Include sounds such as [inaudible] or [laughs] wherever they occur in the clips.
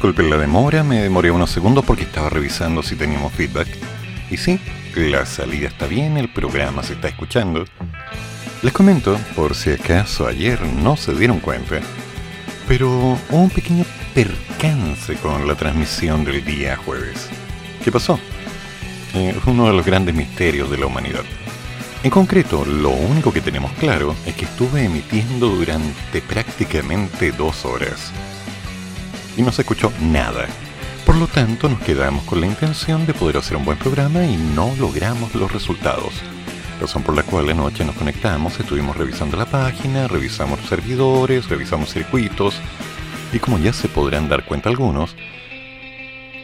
Disculpen la demora, me demoré unos segundos porque estaba revisando si teníamos feedback. Y sí, la salida está bien, el programa se está escuchando. Les comento, por si acaso ayer no se dieron cuenta, pero hubo un pequeño percance con la transmisión del día jueves. ¿Qué pasó? Eh, uno de los grandes misterios de la humanidad. En concreto, lo único que tenemos claro es que estuve emitiendo durante prácticamente dos horas y no se escuchó nada. Por lo tanto, nos quedamos con la intención de poder hacer un buen programa y no logramos los resultados. Razón por la cual anoche nos conectamos, estuvimos revisando la página, revisamos servidores, revisamos circuitos y como ya se podrán dar cuenta algunos,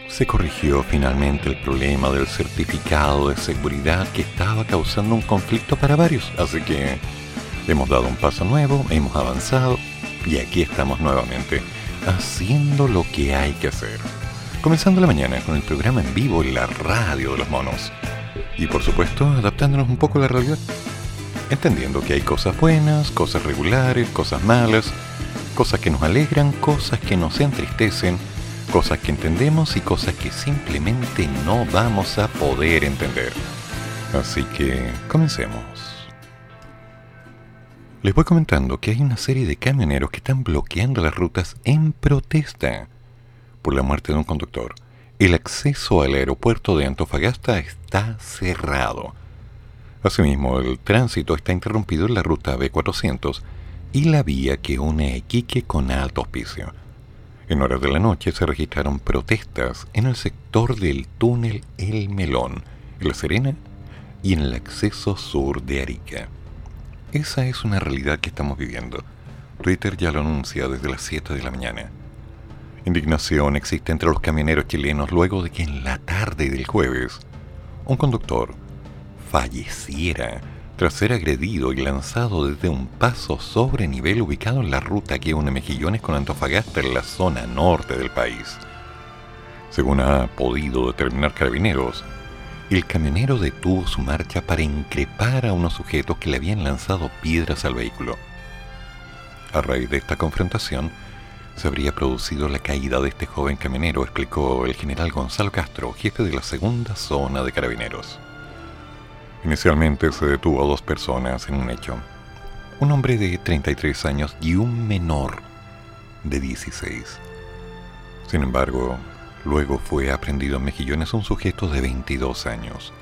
se corrigió finalmente el problema del certificado de seguridad que estaba causando un conflicto para varios. Así que hemos dado un paso nuevo, hemos avanzado y aquí estamos nuevamente haciendo lo que hay que hacer. Comenzando la mañana con el programa en vivo en la radio de los monos. Y por supuesto, adaptándonos un poco a la realidad. Entendiendo que hay cosas buenas, cosas regulares, cosas malas, cosas que nos alegran, cosas que nos entristecen, cosas que entendemos y cosas que simplemente no vamos a poder entender. Así que comencemos. Les voy comentando que hay una serie de camioneros que están bloqueando las rutas en protesta por la muerte de un conductor. El acceso al aeropuerto de Antofagasta está cerrado. Asimismo, el tránsito está interrumpido en la ruta B400 y la vía que une a Iquique con Alto Hospicio. En horas de la noche se registraron protestas en el sector del túnel El Melón, en La Serena y en el acceso sur de Arica. Esa es una realidad que estamos viviendo. Twitter ya lo anuncia desde las 7 de la mañana. Indignación existe entre los camioneros chilenos luego de que en la tarde del jueves un conductor falleciera tras ser agredido y lanzado desde un paso sobre nivel ubicado en la ruta que une Mejillones con Antofagasta en la zona norte del país. Según ha podido determinar Carabineros, el camionero detuvo su marcha para increpar a unos sujetos que le habían lanzado piedras al vehículo. A raíz de esta confrontación, se habría producido la caída de este joven camionero, explicó el general Gonzalo Castro, jefe de la segunda zona de carabineros. Inicialmente se detuvo a dos personas en un hecho. Un hombre de 33 años y un menor de 16. Sin embargo, luego fue aprendido en Mejillones un sujeto de 22 años.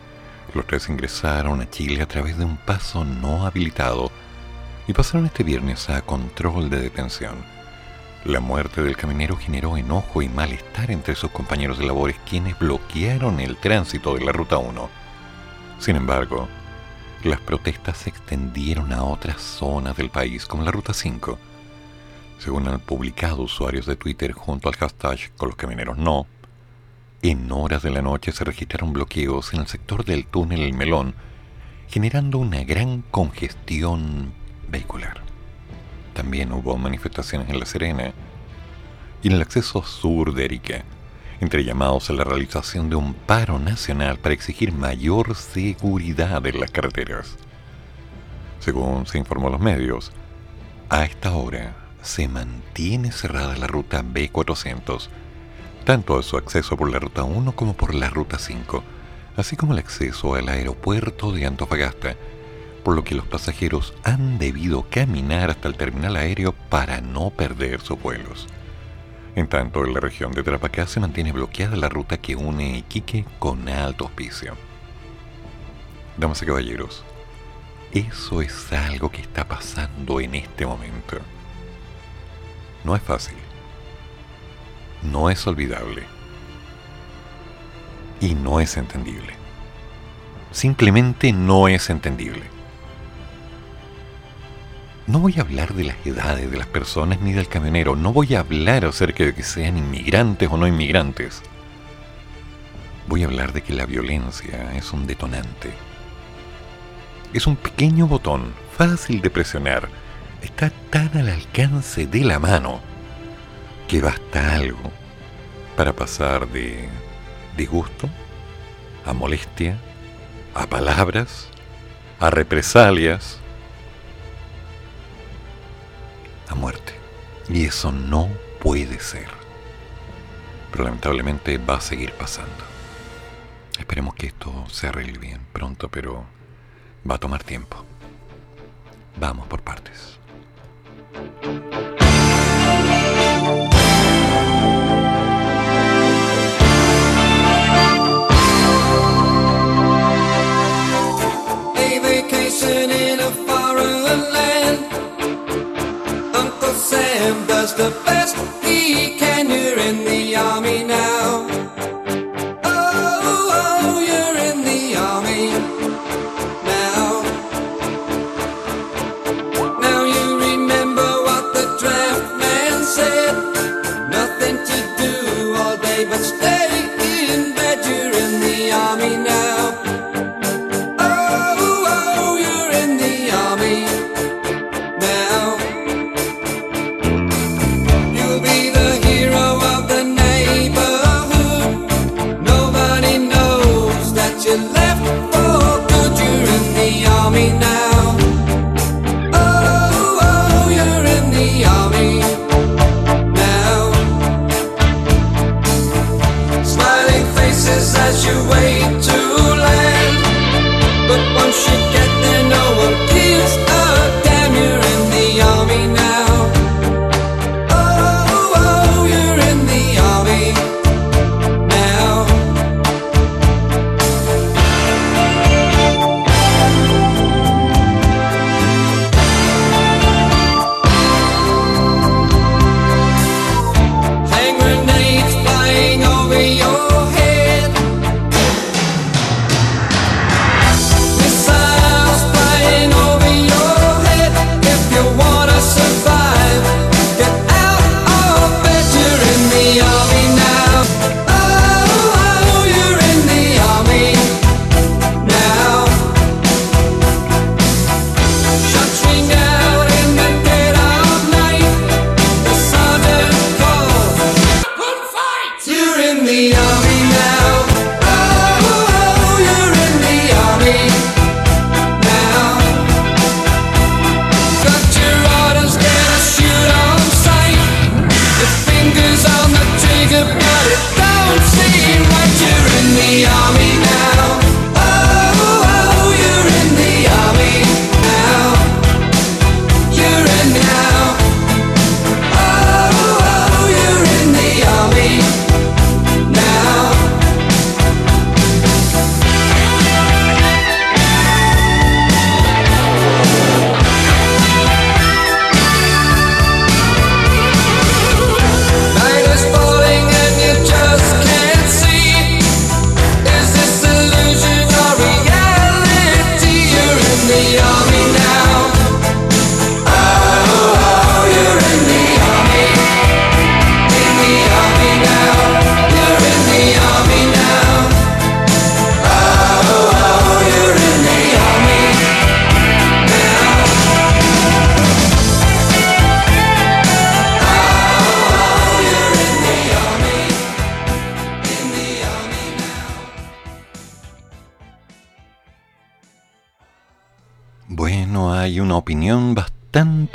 Los tres ingresaron a Chile a través de un paso no habilitado y pasaron este viernes a control de detención. La muerte del caminero generó enojo y malestar entre sus compañeros de labores quienes bloquearon el tránsito de la Ruta 1 sin embargo, las protestas se extendieron a otras zonas del país, como la Ruta 5. Según han publicado usuarios de Twitter junto al hashtag con los camineros no, en horas de la noche se registraron bloqueos en el sector del túnel El Melón, generando una gran congestión vehicular. También hubo manifestaciones en La Serena y en el acceso sur de Erika, entre llamados a la realización de un paro nacional para exigir mayor seguridad en las carreteras. Según se informó a los medios, a esta hora se mantiene cerrada la ruta B400, tanto a su acceso por la ruta 1 como por la ruta 5, así como el acceso al aeropuerto de Antofagasta, por lo que los pasajeros han debido caminar hasta el terminal aéreo para no perder sus vuelos. En tanto, en la región de Tarapacá se mantiene bloqueada la ruta que une Iquique con Alto Hospicio. Damas y caballeros, eso es algo que está pasando en este momento. No es fácil. No es olvidable. Y no es entendible. Simplemente no es entendible. No voy a hablar de las edades de las personas ni del camionero, no voy a hablar acerca de que sean inmigrantes o no inmigrantes. Voy a hablar de que la violencia es un detonante. Es un pequeño botón, fácil de presionar, está tan al alcance de la mano que basta algo para pasar de disgusto a molestia, a palabras, a represalias, a muerte. Y eso no puede ser. Pero lamentablemente va a seguir pasando. Esperemos que esto se arregle bien pronto, pero va a tomar tiempo. Vamos por partes. Sam does the best he can. You're in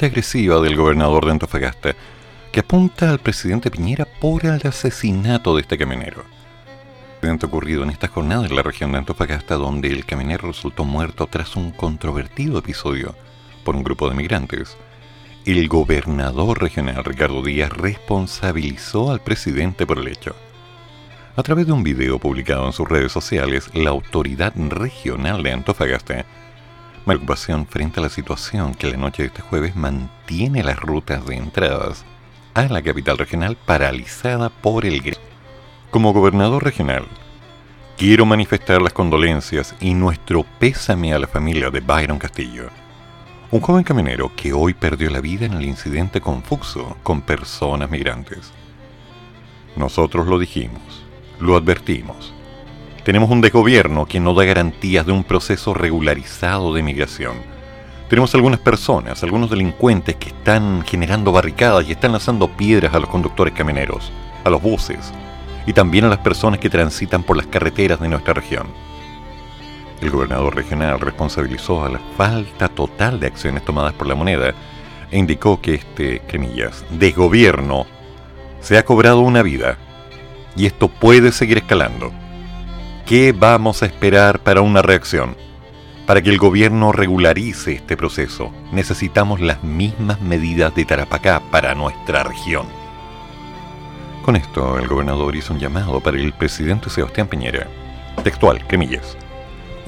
agresiva del gobernador de Antofagasta que apunta al presidente Piñera por el asesinato de este camionero. Incidente ocurrido en esta jornada en la región de Antofagasta donde el camionero resultó muerto tras un controvertido episodio por un grupo de migrantes. El gobernador regional Ricardo Díaz responsabilizó al presidente por el hecho. A través de un video publicado en sus redes sociales, la autoridad regional de Antofagasta la ocupación frente a la situación que la noche de este jueves mantiene las rutas de entradas a la capital regional paralizada por el grito. Como gobernador regional, quiero manifestar las condolencias y nuestro pésame a la familia de Byron Castillo, Un joven camionero que hoy perdió la vida en el incidente confuso con personas migrantes. Nosotros lo dijimos, lo advertimos. Tenemos un desgobierno que no da garantías de un proceso regularizado de migración. Tenemos algunas personas, algunos delincuentes que están generando barricadas y están lanzando piedras a los conductores camioneros, a los buses y también a las personas que transitan por las carreteras de nuestra región. El gobernador regional responsabilizó a la falta total de acciones tomadas por la moneda e indicó que este, cremillas, desgobierno se ha cobrado una vida y esto puede seguir escalando. ¿Qué vamos a esperar para una reacción? Para que el gobierno regularice este proceso, necesitamos las mismas medidas de Tarapacá para nuestra región. Con esto, el gobernador hizo un llamado para el presidente Sebastián Piñera. Textual, cremillas.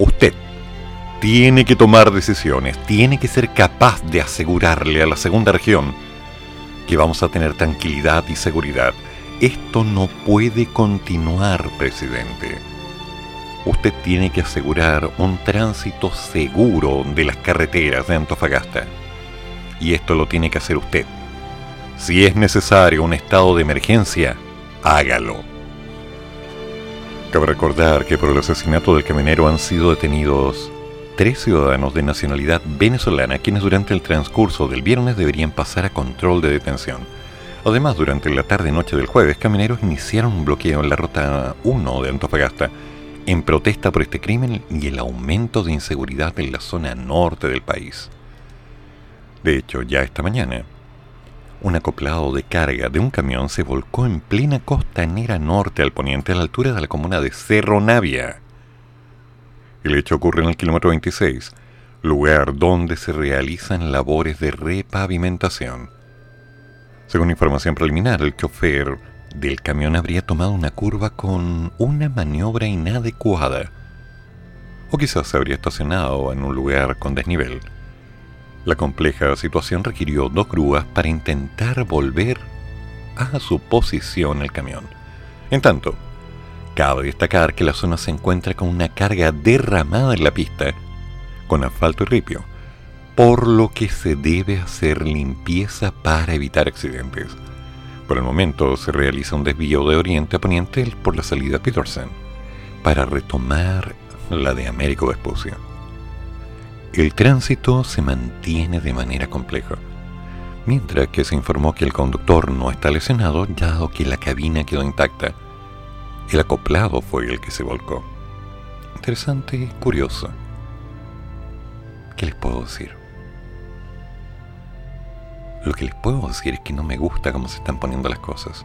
Usted tiene que tomar decisiones, tiene que ser capaz de asegurarle a la segunda región que vamos a tener tranquilidad y seguridad. Esto no puede continuar, presidente. Usted tiene que asegurar un tránsito seguro de las carreteras de Antofagasta. Y esto lo tiene que hacer usted. Si es necesario un estado de emergencia, hágalo. Cabe recordar que por el asesinato del camionero han sido detenidos tres ciudadanos de nacionalidad venezolana quienes durante el transcurso del viernes deberían pasar a control de detención. Además, durante la tarde-noche del jueves, camioneros iniciaron un bloqueo en la ruta 1 de Antofagasta en protesta por este crimen y el aumento de inseguridad en la zona norte del país. De hecho, ya esta mañana, un acoplado de carga de un camión se volcó en plena costanera norte al poniente a la altura de la comuna de Cerro Navia. El hecho ocurre en el kilómetro 26, lugar donde se realizan labores de repavimentación. Según información preliminar, el chofer del camión habría tomado una curva con una maniobra inadecuada. O quizás se habría estacionado en un lugar con desnivel. La compleja situación requirió dos grúas para intentar volver a su posición el camión. En tanto, cabe destacar que la zona se encuentra con una carga derramada en la pista, con asfalto y ripio, por lo que se debe hacer limpieza para evitar accidentes. Por el momento se realiza un desvío de oriente a poniente por la salida Peterson, para retomar la de Américo Vespucio. El tránsito se mantiene de manera compleja, mientras que se informó que el conductor no está lesionado, dado que la cabina quedó intacta. El acoplado fue el que se volcó. Interesante y curioso. ¿Qué les puedo decir? Lo que les puedo decir es que no me gusta cómo se están poniendo las cosas.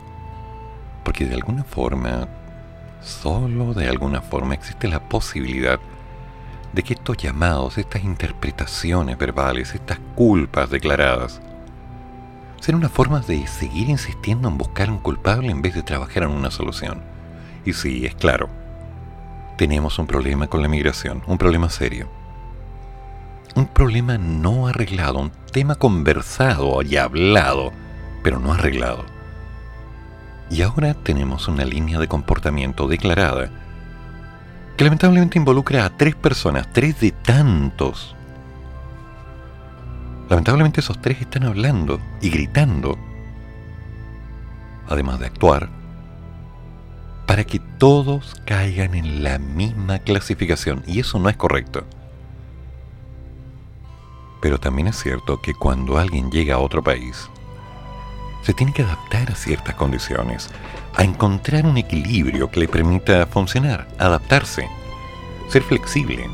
Porque de alguna forma, solo de alguna forma existe la posibilidad de que estos llamados, estas interpretaciones verbales, estas culpas declaradas, sean una forma de seguir insistiendo en buscar un culpable en vez de trabajar en una solución. Y sí, es claro, tenemos un problema con la migración, un problema serio. Un problema no arreglado, un tema conversado y hablado, pero no arreglado. Y ahora tenemos una línea de comportamiento declarada que lamentablemente involucra a tres personas, tres de tantos. Lamentablemente esos tres están hablando y gritando, además de actuar, para que todos caigan en la misma clasificación, y eso no es correcto. Pero también es cierto que cuando alguien llega a otro país, se tiene que adaptar a ciertas condiciones, a encontrar un equilibrio que le permita funcionar, adaptarse, ser flexible.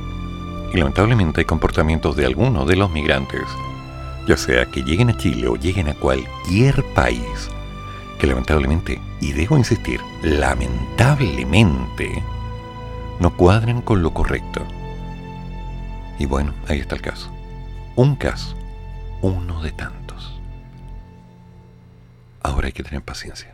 Y lamentablemente hay comportamientos de algunos de los migrantes, ya sea que lleguen a Chile o lleguen a cualquier país, que lamentablemente, y debo insistir, lamentablemente, no cuadran con lo correcto. Y bueno, ahí está el caso. Un caso, uno de tantos. Ahora hay que tener paciencia.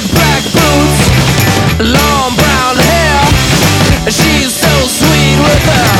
Big black boots, long brown hair. She's so sweet with her.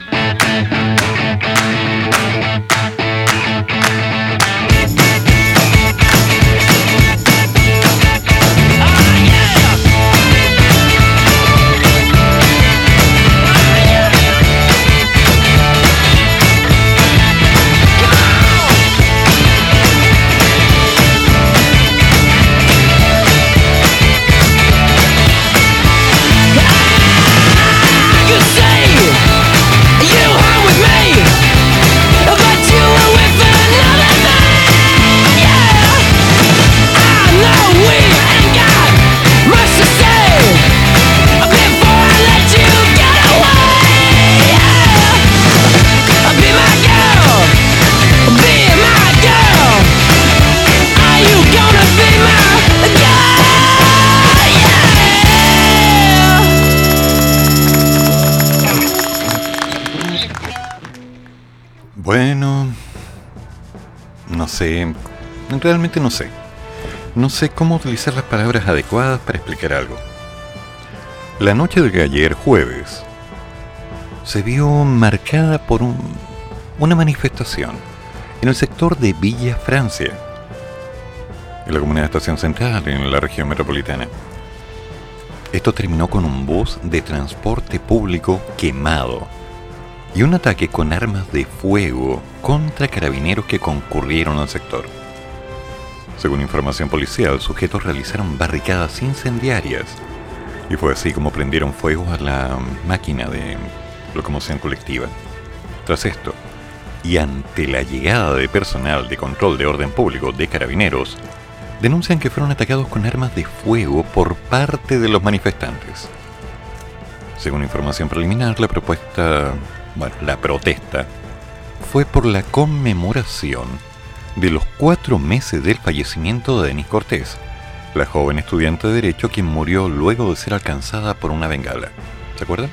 Realmente no sé. No sé cómo utilizar las palabras adecuadas para explicar algo. La noche de ayer jueves se vio marcada por un- una manifestación en el sector de Villa Francia, en la comunidad de Estación Central, en la región metropolitana. Esto terminó con un bus de transporte público quemado y un ataque con armas de fuego contra carabineros que concurrieron al sector. Según información policial, sujetos realizaron barricadas incendiarias y fue así como prendieron fuego a la máquina de locomoción colectiva. Tras esto, y ante la llegada de personal de control de orden público de carabineros, denuncian que fueron atacados con armas de fuego por parte de los manifestantes. Según información preliminar, la propuesta, bueno, la protesta, fue por la conmemoración de los cuatro meses del fallecimiento de Denis Cortés, la joven estudiante de Derecho quien murió luego de ser alcanzada por una bengala. ¿Se acuerdan?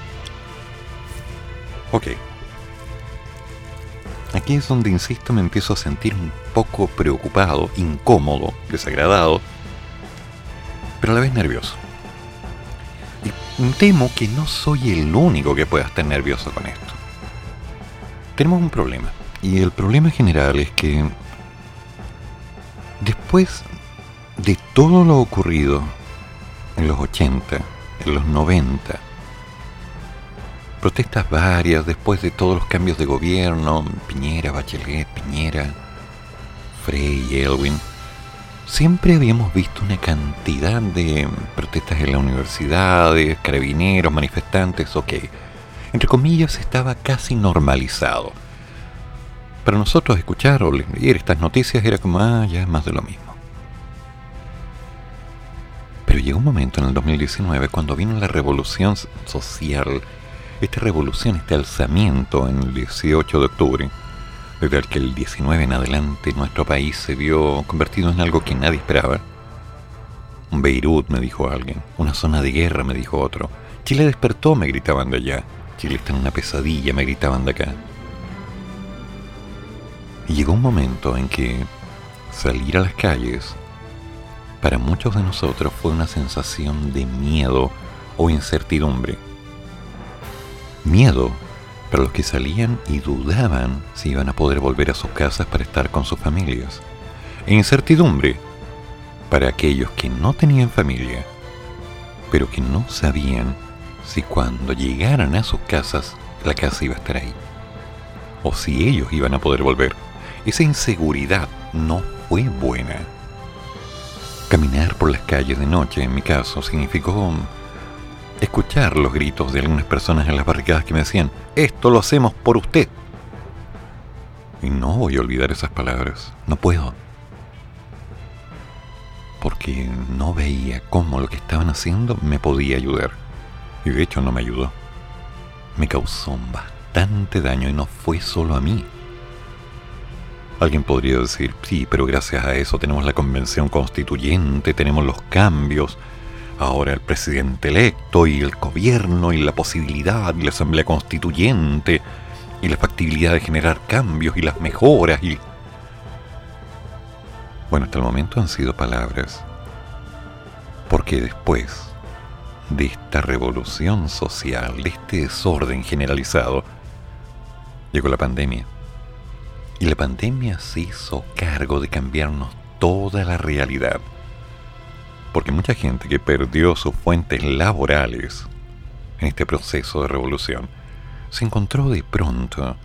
Ok. Aquí es donde, insisto, me empiezo a sentir un poco preocupado, incómodo, desagradado, pero a la vez nervioso. Y temo que no soy el único que pueda estar nervioso con esto. Tenemos un problema. Y el problema general es que después de todo lo ocurrido en los 80, en los 90, protestas varias después de todos los cambios de gobierno, Piñera, Bachelet, Piñera, Frey y Elwin, siempre habíamos visto una cantidad de protestas en las universidades, carabineros, manifestantes, ok. Entre comillas, estaba casi normalizado. para nosotros escuchar o leer estas noticias era como, ah, ya más de lo mismo. Pero llegó un momento en el 2019 cuando vino la revolución social, esta revolución, este alzamiento en el 18 de octubre, desde el que el 19 en adelante nuestro país se vio convertido en algo que nadie esperaba. Beirut, me dijo alguien, una zona de guerra, me dijo otro. Chile despertó, me gritaban de allá. Chile está en una pesadilla, me gritaban de acá. Y llegó un momento en que salir a las calles para muchos de nosotros fue una sensación de miedo o incertidumbre. Miedo para los que salían y dudaban si iban a poder volver a sus casas para estar con sus familias. E incertidumbre para aquellos que no tenían familia, pero que no sabían si cuando llegaran a sus casas la casa iba a estar ahí, o si ellos iban a poder volver. Esa inseguridad no fue buena. Caminar por las calles de noche, en mi caso, significó escuchar los gritos de algunas personas en las barricadas que me decían, esto lo hacemos por usted. Y no voy a olvidar esas palabras, no puedo. Porque no veía cómo lo que estaban haciendo me podía ayudar. Y de hecho no me ayudó. Me causó bastante daño y no fue solo a mí. Alguien podría decir, sí, pero gracias a eso tenemos la convención constituyente, tenemos los cambios, ahora el presidente electo y el gobierno y la posibilidad de la asamblea constituyente y la factibilidad de generar cambios y las mejoras y... Bueno, hasta el momento han sido palabras. Porque después de esta revolución social, de este desorden generalizado, llegó la pandemia. Y la pandemia se hizo cargo de cambiarnos toda la realidad. Porque mucha gente que perdió sus fuentes laborales en este proceso de revolución se encontró de pronto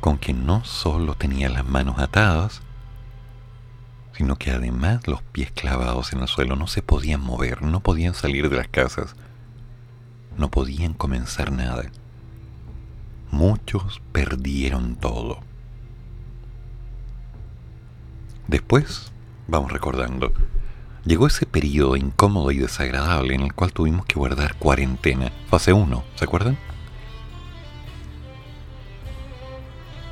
con que no solo tenía las manos atadas, sino que además los pies clavados en el suelo no se podían mover, no podían salir de las casas, no podían comenzar nada. Muchos perdieron todo. Después, vamos recordando, llegó ese periodo incómodo y desagradable en el cual tuvimos que guardar cuarentena, fase 1, ¿se acuerdan?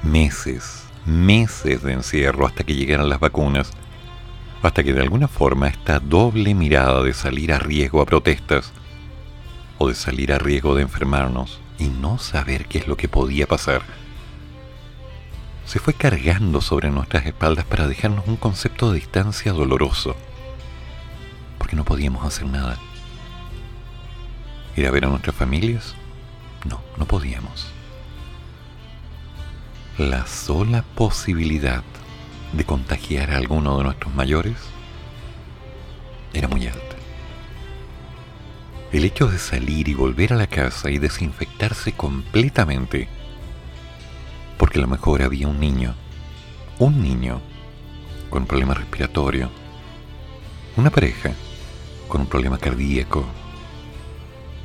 Meses, meses de encierro hasta que llegaran las vacunas, hasta que de alguna forma esta doble mirada de salir a riesgo a protestas o de salir a riesgo de enfermarnos y no saber qué es lo que podía pasar, se fue cargando sobre nuestras espaldas para dejarnos un concepto de distancia doloroso, porque no podíamos hacer nada. ¿Ir a ver a nuestras familias? No, no podíamos. La sola posibilidad de contagiar a alguno de nuestros mayores era muy alta. El hecho de salir y volver a la casa y desinfectarse completamente, porque a lo mejor había un niño, un niño con un problema respiratorio, una pareja con un problema cardíaco.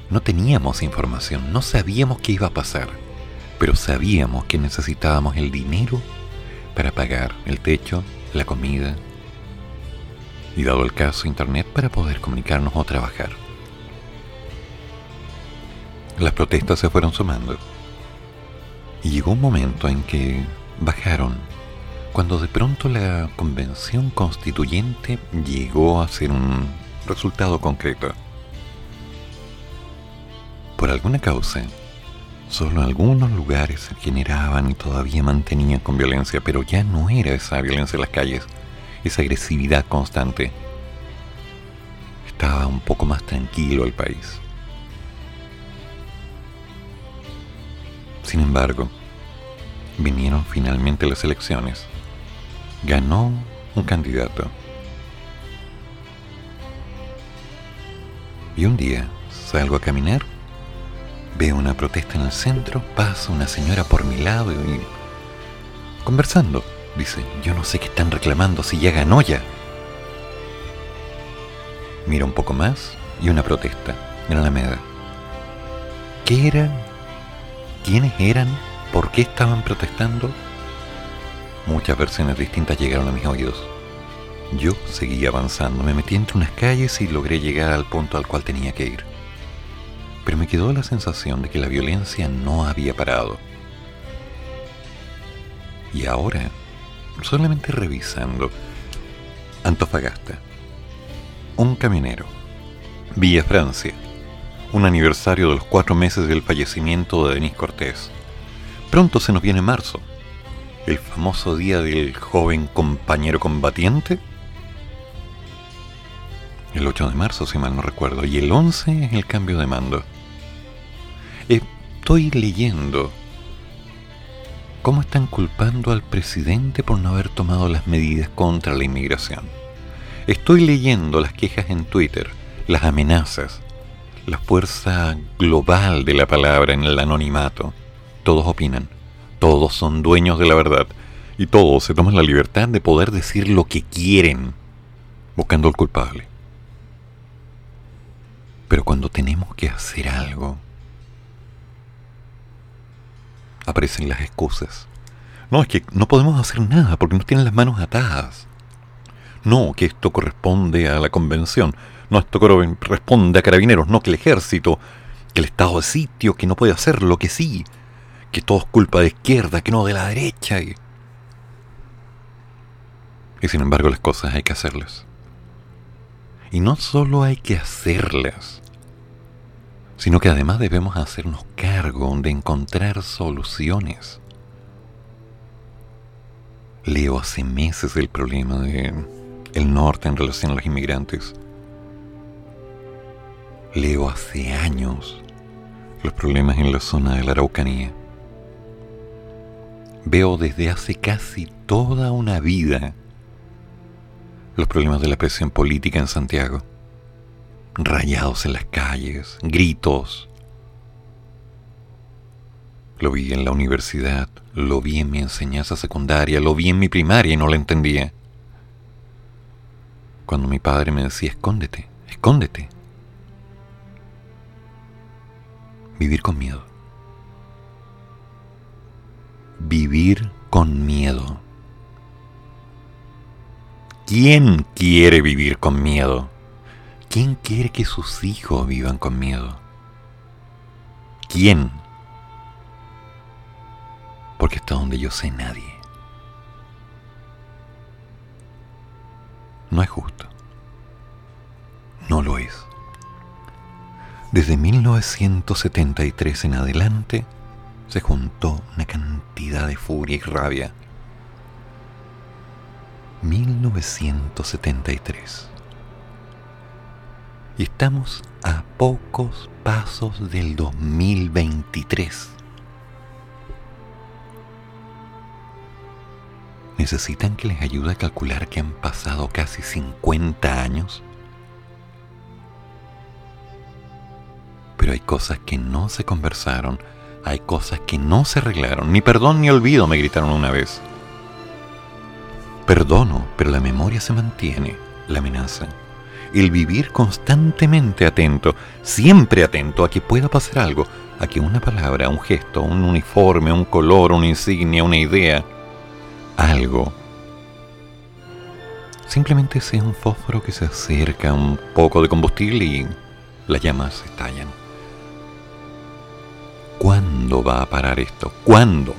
No teníamos información, no sabíamos qué iba a pasar, pero sabíamos que necesitábamos el dinero para pagar el techo, la comida y dado el caso internet para poder comunicarnos o trabajar. Las protestas se fueron sumando y llegó un momento en que bajaron cuando de pronto la convención constituyente llegó a ser un resultado concreto. Por alguna causa, Solo algunos lugares se generaban y todavía mantenían con violencia, pero ya no era esa violencia en las calles, esa agresividad constante. Estaba un poco más tranquilo el país. Sin embargo, vinieron finalmente las elecciones. Ganó un candidato. Y un día salgo a caminar Veo una protesta en el centro, pasa una señora por mi lado y... Conversando, dice, yo no sé qué están reclamando si ya ganó ya. Mira un poco más y una protesta en la Alameda. ¿Qué eran? ¿Quiénes eran? ¿Por qué estaban protestando? Muchas versiones distintas llegaron a mis oídos. Yo seguí avanzando, me metí entre unas calles y logré llegar al punto al cual tenía que ir. Pero me quedó la sensación de que la violencia no había parado. Y ahora, solamente revisando, Antofagasta, un camionero, Villa Francia, un aniversario de los cuatro meses del fallecimiento de Denis Cortés. Pronto se nos viene marzo, el famoso día del joven compañero combatiente. El 8 de marzo, si mal no recuerdo, y el 11 es el cambio de mando. Estoy leyendo cómo están culpando al presidente por no haber tomado las medidas contra la inmigración. Estoy leyendo las quejas en Twitter, las amenazas, la fuerza global de la palabra en el anonimato. Todos opinan, todos son dueños de la verdad y todos se toman la libertad de poder decir lo que quieren, buscando al culpable. Pero cuando tenemos que hacer algo, aparecen las excusas. No, es que no podemos hacer nada porque nos tienen las manos atadas. No, que esto corresponde a la convención. No, esto corresponde a carabineros, no que el ejército, que el estado de sitio, que no puede hacerlo, que sí, que todo es culpa de izquierda, que no de la derecha. Y, y sin embargo las cosas hay que hacerlas. Y no solo hay que hacerlas, sino que además debemos hacernos cargo de encontrar soluciones. Leo hace meses el problema de el norte en relación a los inmigrantes. Leo hace años los problemas en la zona de la Araucanía. Veo desde hace casi toda una vida los problemas de la presión política en Santiago. Rayados en las calles, gritos. Lo vi en la universidad, lo vi en mi enseñanza secundaria, lo vi en mi primaria y no lo entendía cuando mi padre me decía, escóndete, escóndete. Vivir con miedo. Vivir con miedo. ¿Quién quiere vivir con miedo? ¿Quién quiere que sus hijos vivan con miedo? ¿Quién? Porque hasta donde yo sé nadie. no es justo. No lo es. Desde 1973 en adelante se juntó una cantidad de furia y rabia. 1973. Y estamos a pocos pasos del 2023. ¿Necesitan que les ayude a calcular que han pasado casi 50 años? Pero hay cosas que no se conversaron, hay cosas que no se arreglaron. Ni perdón ni olvido me gritaron una vez. Perdono, pero la memoria se mantiene, la amenaza. El vivir constantemente atento, siempre atento a que pueda pasar algo, a que una palabra, un gesto, un uniforme, un color, una insignia, una idea, algo. Simplemente sea un fósforo que se acerca un poco de combustible y las llamas estallan. ¿Cuándo va a parar esto? ¿Cuándo?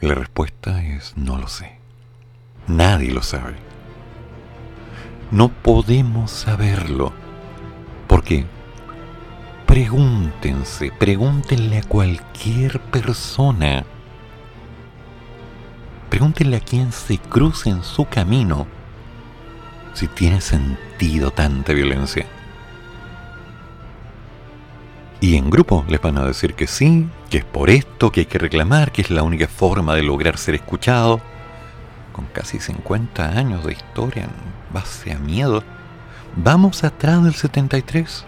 La respuesta es no lo sé. Nadie lo sabe. No podemos saberlo. Porque pregúntense, pregúntenle a cualquier persona Pregúntenle a quien se cruce en su camino si tiene sentido tanta violencia. Y en grupo les van a decir que sí, que es por esto, que hay que reclamar, que es la única forma de lograr ser escuchado. Con casi 50 años de historia base a miedo, vamos atrás del 73.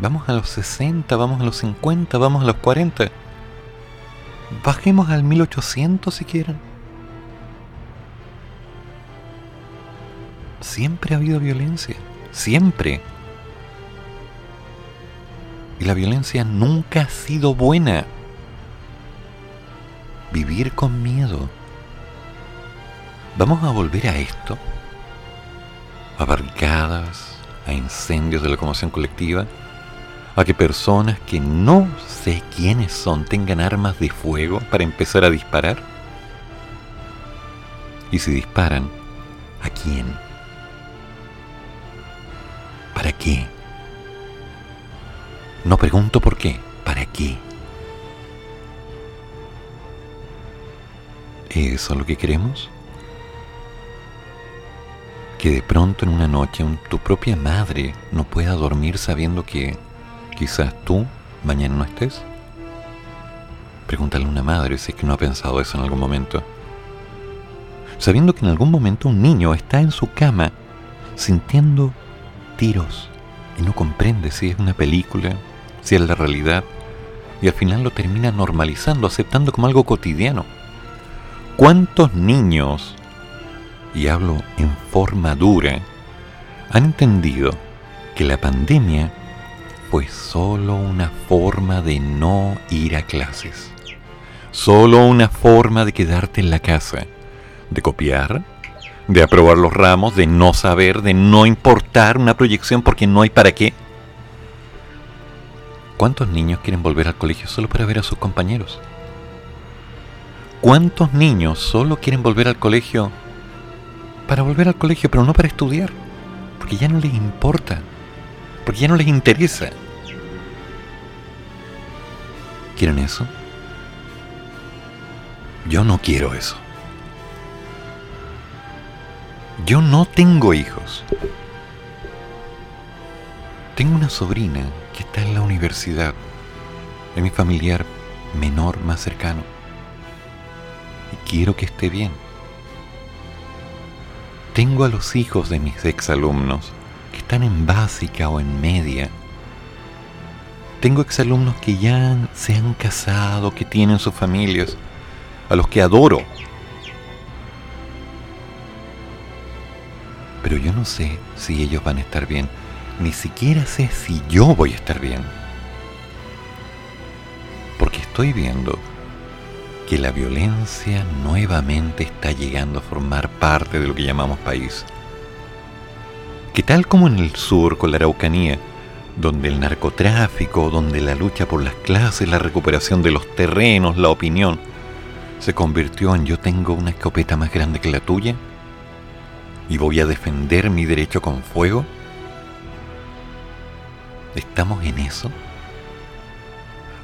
Vamos a los 60, vamos a los 50, vamos a los 40 Bajemos al 1800 si quieren. Siempre ha habido violencia, siempre. Y la violencia nunca ha sido buena. vivir con miedo. ¿Vamos a volver a esto? ¿A barricadas? ¿A incendios de locomoción colectiva? ¿A que personas que no sé quiénes son tengan armas de fuego para empezar a disparar? Y si disparan, ¿a quién? ¿Para qué? No pregunto por qué, ¿para qué? ¿Es eso lo que queremos? Que de pronto en una noche tu propia madre no pueda dormir sabiendo que quizás tú mañana no estés. Pregúntale a una madre si es que no ha pensado eso en algún momento. Sabiendo que en algún momento un niño está en su cama sintiendo tiros y no comprende si es una película, si es la realidad, y al final lo termina normalizando, aceptando como algo cotidiano. ¿Cuántos niños, y hablo en forma dura, han entendido que la pandemia fue solo una forma de no ir a clases? Solo una forma de quedarte en la casa, de copiar, de aprobar los ramos, de no saber, de no importar una proyección porque no hay para qué. ¿Cuántos niños quieren volver al colegio solo para ver a sus compañeros? ¿Cuántos niños solo quieren volver al colegio para volver al colegio, pero no para estudiar? Porque ya no les importa, porque ya no les interesa. ¿Quieren eso? Yo no quiero eso. Yo no tengo hijos. Tengo una sobrina que está en la universidad. Es mi familiar menor más cercano. Y quiero que esté bien. Tengo a los hijos de mis exalumnos que están en básica o en media. Tengo exalumnos que ya se han casado, que tienen sus familias, a los que adoro. Pero yo no sé si ellos van a estar bien. Ni siquiera sé si yo voy a estar bien. Porque estoy viendo que la violencia nuevamente está llegando a formar parte de lo que llamamos país. Que tal como en el sur con la Araucanía, donde el narcotráfico, donde la lucha por las clases, la recuperación de los terrenos, la opinión, se convirtió en yo tengo una escopeta más grande que la tuya y voy a defender mi derecho con fuego. ¿Estamos en eso?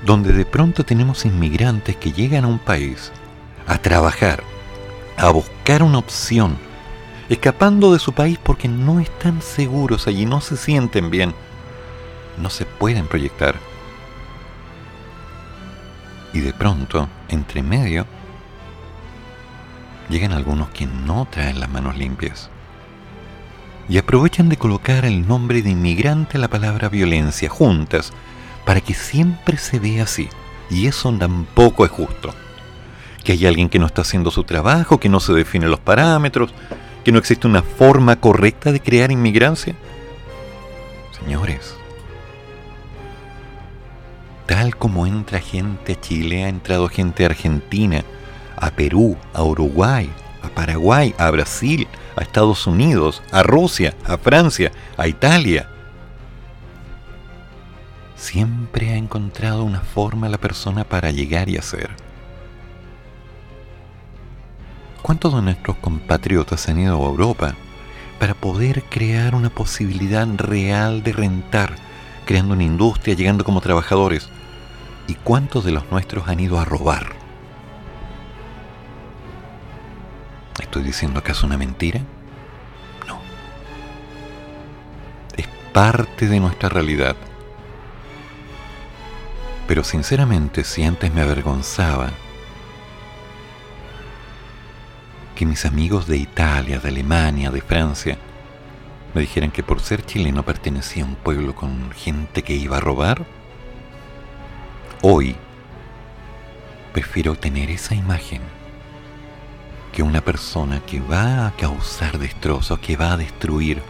Donde de pronto tenemos inmigrantes que llegan a un país a trabajar, a buscar una opción, escapando de su país porque no están seguros allí, no se sienten bien, no se pueden proyectar. Y de pronto, entre medio, llegan algunos que no traen las manos limpias y aprovechan de colocar el nombre de inmigrante a la palabra violencia juntas para que siempre se vea así. Y eso tampoco es justo. Que hay alguien que no está haciendo su trabajo, que no se definen los parámetros, que no existe una forma correcta de crear inmigrancia. Señores, tal como entra gente a Chile, ha entrado gente a Argentina, a Perú, a Uruguay, a Paraguay, a Brasil, a Estados Unidos, a Rusia, a Francia, a Italia. Siempre ha encontrado una forma la persona para llegar y hacer. ¿Cuántos de nuestros compatriotas han ido a Europa para poder crear una posibilidad real de rentar, creando una industria, llegando como trabajadores? ¿Y cuántos de los nuestros han ido a robar? ¿Estoy diciendo acaso una mentira? No. Es parte de nuestra realidad. Pero sinceramente, si antes me avergonzaba que mis amigos de Italia, de Alemania, de Francia, me dijeran que por ser chileno pertenecía a un pueblo con gente que iba a robar, hoy prefiero tener esa imagen que una persona que va a causar destrozos, que va a destruir,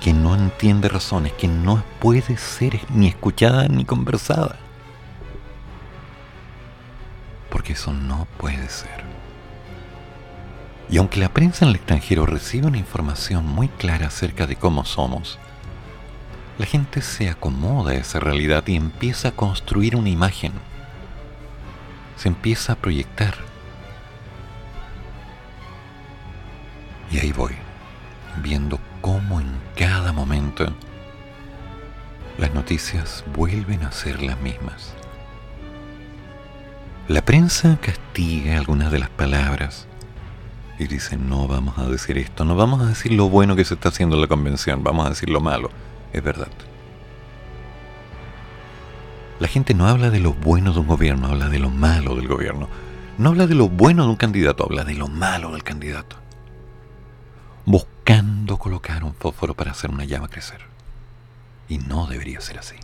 que no entiende razones, que no puede ser ni escuchada ni conversada. Porque eso no puede ser. Y aunque la prensa en el extranjero recibe una información muy clara acerca de cómo somos, la gente se acomoda a esa realidad y empieza a construir una imagen. Se empieza a proyectar. Y ahí voy, viendo cómo en cada momento las noticias vuelven a ser las mismas. La prensa castiga algunas de las palabras y dice, no vamos a decir esto, no vamos a decir lo bueno que se está haciendo en la convención, vamos a decir lo malo. Es verdad. La gente no habla de lo bueno de un gobierno, habla de lo malo del gobierno. No habla de lo bueno de un candidato, habla de lo malo del candidato. Buscando colocar un fósforo para hacer una llama crecer. Y no debería ser así.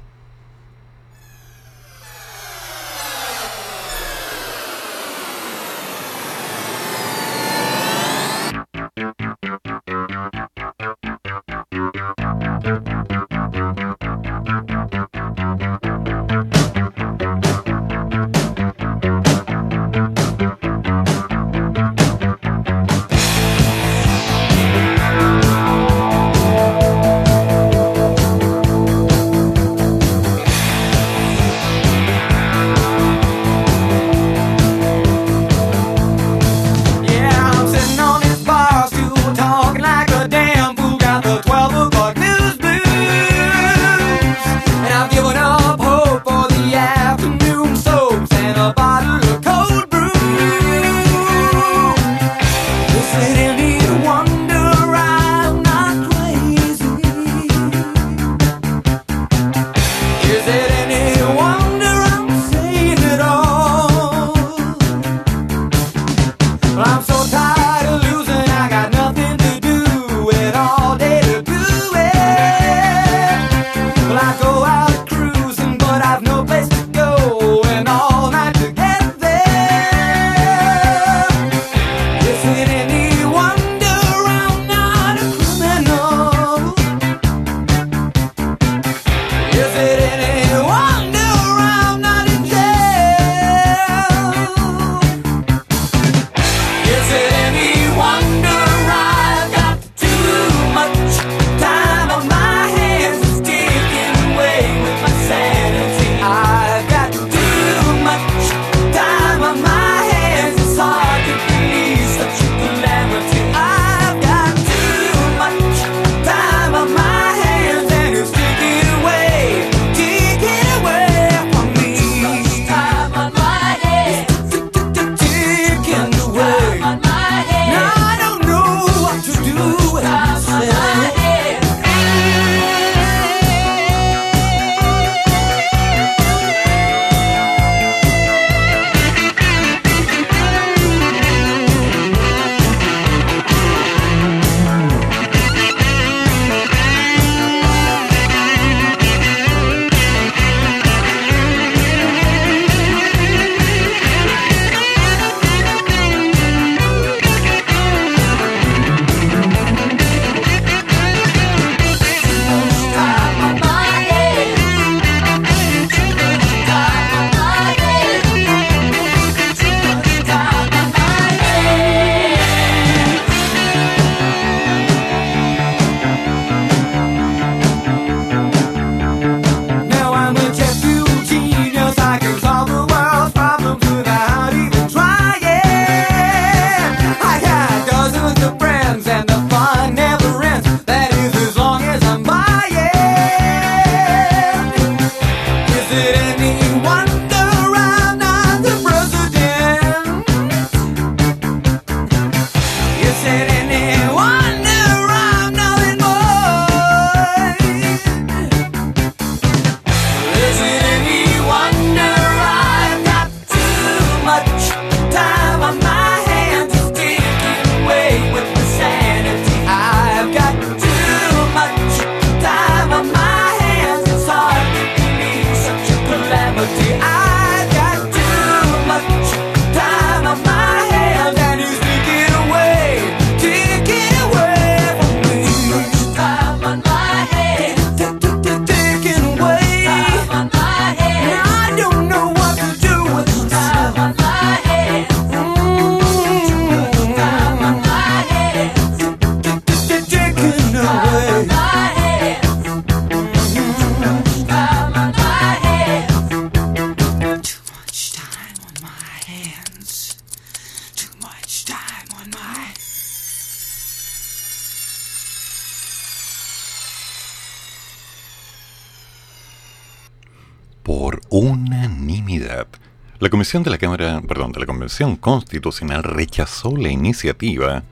Comisión de la Cámara, perdón, de la Convención Constitucional rechazó la iniciativa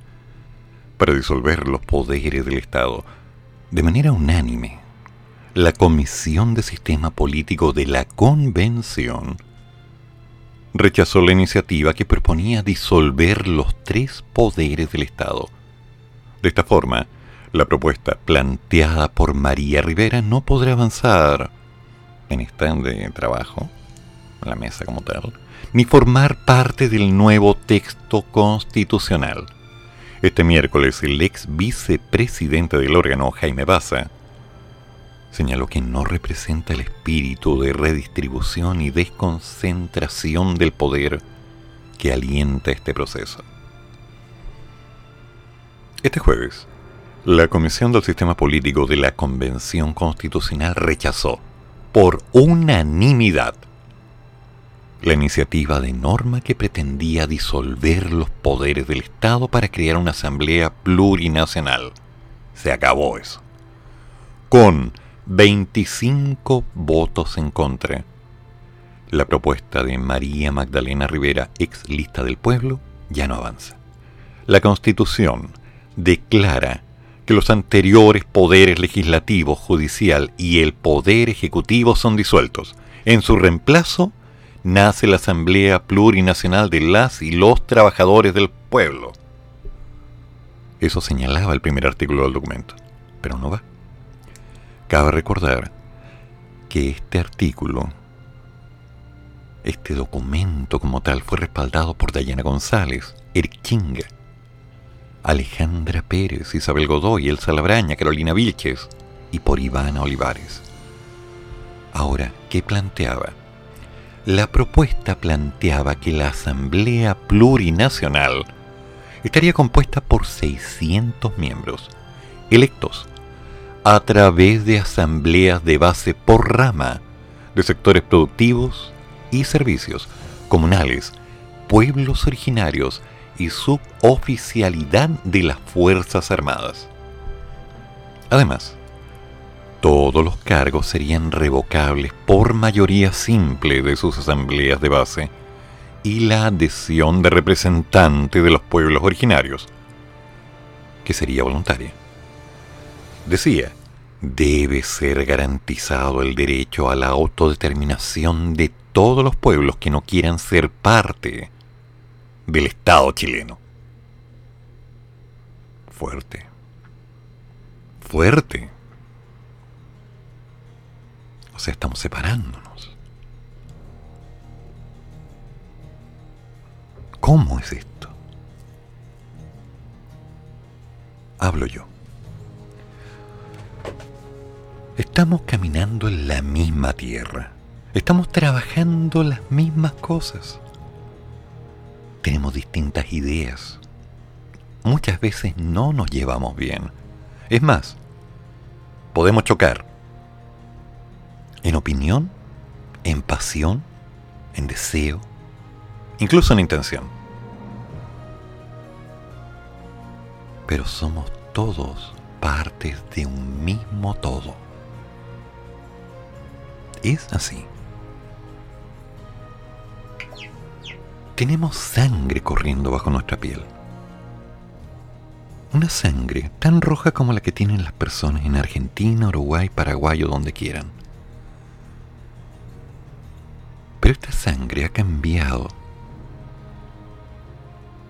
para disolver los poderes del Estado de manera unánime. La Comisión de Sistema Político de la Convención rechazó la iniciativa que proponía disolver los tres poderes del Estado. De esta forma, la propuesta planteada por María Rivera no podrá avanzar en esta de trabajo, en la mesa como tal, ni formar parte del nuevo texto constitucional. Este miércoles, el ex vicepresidente del órgano, Jaime Baza, señaló que no representa el espíritu de redistribución y desconcentración del poder que alienta este proceso. Este jueves, la Comisión del Sistema Político de la Convención Constitucional rechazó, por unanimidad, la iniciativa de norma que pretendía disolver los poderes del Estado para crear una asamblea plurinacional. Se acabó eso. Con 25 votos en contra. La propuesta de María Magdalena Rivera, ex lista del pueblo, ya no avanza. La Constitución declara que los anteriores poderes legislativo, judicial y el poder ejecutivo son disueltos. En su reemplazo nace la Asamblea Plurinacional de las y los Trabajadores del Pueblo. Eso señalaba el primer artículo del documento, pero no va. Cabe recordar que este artículo, este documento como tal, fue respaldado por Dayana González, Eric Chinga, Alejandra Pérez, Isabel Godoy, Elsa Labraña, Carolina Vilches y por Ivana Olivares. Ahora, ¿qué planteaba? La propuesta planteaba que la Asamblea Plurinacional estaría compuesta por 600 miembros, electos a través de asambleas de base por rama de sectores productivos y servicios comunales, pueblos originarios y suboficialidad de las Fuerzas Armadas. Además, todos los cargos serían revocables por mayoría simple de sus asambleas de base y la adhesión de representantes de los pueblos originarios, que sería voluntaria. Decía, debe ser garantizado el derecho a la autodeterminación de todos los pueblos que no quieran ser parte del Estado chileno. Fuerte. Fuerte. Sea, estamos separándonos. ¿Cómo es esto? Hablo yo. Estamos caminando en la misma tierra. Estamos trabajando las mismas cosas tenemos distintas ideas. Muchas veces no nos llevamos bien. Es más, podemos chocar en opinión, en pasión, en deseo, incluso en intención. Pero somos todos partes de un mismo todo. Es así. tenemos sangre corriendo bajo nuestra piel. Una sangre tan roja como la que tienen las personas en Argentina, Uruguay, Paraguay o donde quieran. Pero esta sangre ha cambiado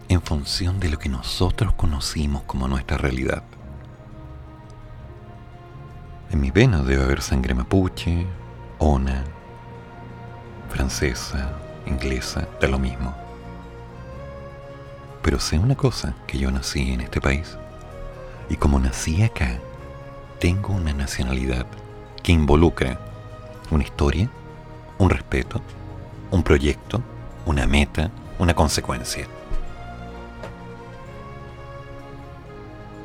en función de lo que nosotros conocimos como nuestra realidad. En mi venas debe haber sangre mapuche, ona, francesa, inglesa, da lo mismo. Pero sé una cosa, que yo nací en este país. Y como nací acá, tengo una nacionalidad que involucra una historia, un respeto, un proyecto, una meta, una consecuencia.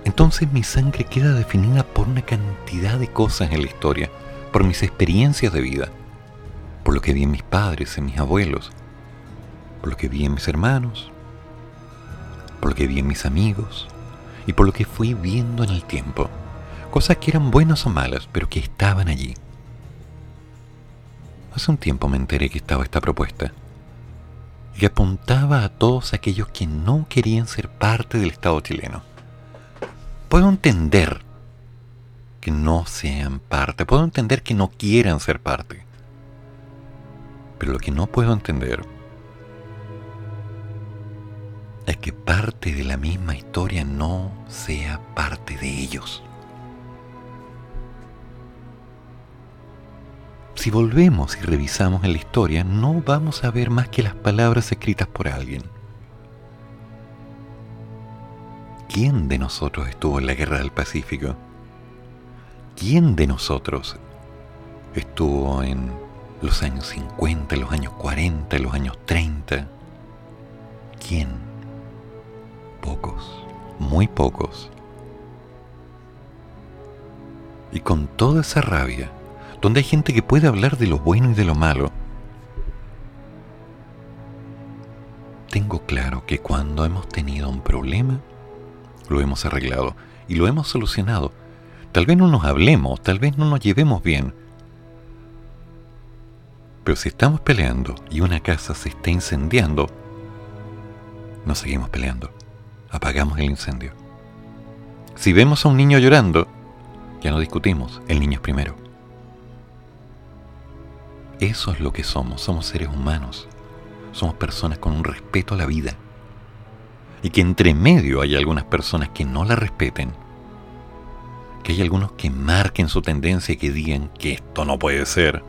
Entonces mi sangre queda definida por una cantidad de cosas en la historia, por mis experiencias de vida, por lo que vi en mis padres, en mis abuelos, por lo que vi en mis hermanos, por lo que vi en mis amigos y por lo que fui viendo en el tiempo. Cosas que eran buenas o malas, pero que estaban allí. Hace un tiempo me enteré que estaba esta propuesta y apuntaba a todos aquellos que no querían ser parte del Estado chileno. Puedo entender que no sean parte, puedo entender que no quieran ser parte, pero lo que no puedo entender es que parte de la misma historia no sea parte de ellos. Si volvemos y revisamos en la historia, no vamos a ver más que las palabras escritas por alguien. ¿Quién de nosotros estuvo en la guerra del Pacífico? ¿Quién de nosotros estuvo en los años 50, los años 40, los años 30? ¿Quién? Pocos, muy pocos. Y con toda esa rabia, donde hay gente que puede hablar de lo bueno y de lo malo, tengo claro que cuando hemos tenido un problema, lo hemos arreglado y lo hemos solucionado. Tal vez no nos hablemos, tal vez no nos llevemos bien. Pero si estamos peleando y una casa se está incendiando, no seguimos peleando. Apagamos el incendio. Si vemos a un niño llorando, ya no discutimos, el niño es primero. Eso es lo que somos, somos seres humanos. Somos personas con un respeto a la vida. Y que entre medio hay algunas personas que no la respeten. Que hay algunos que marquen su tendencia y que digan que esto no puede ser.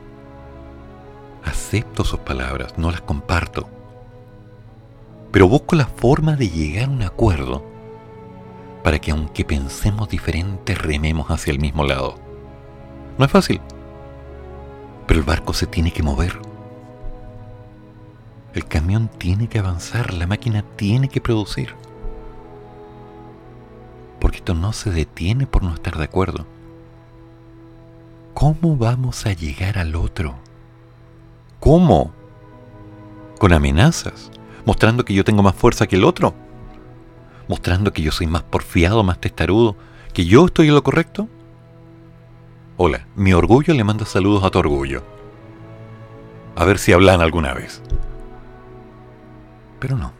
Acepto sus palabras, no las comparto. Pero busco la forma de llegar a un acuerdo para que aunque pensemos diferente, rememos hacia el mismo lado. No es fácil, pero el barco se tiene que mover. El camión tiene que avanzar, la máquina tiene que producir. Porque esto no se detiene por no estar de acuerdo. ¿Cómo vamos a llegar al otro? ¿Cómo? ¿Con amenazas? ¿Mostrando que yo tengo más fuerza que el otro? ¿Mostrando que yo soy más porfiado, más testarudo? ¿Que yo estoy en lo correcto? Hola, mi orgullo le manda saludos a tu orgullo. A ver si hablan alguna vez. Pero no.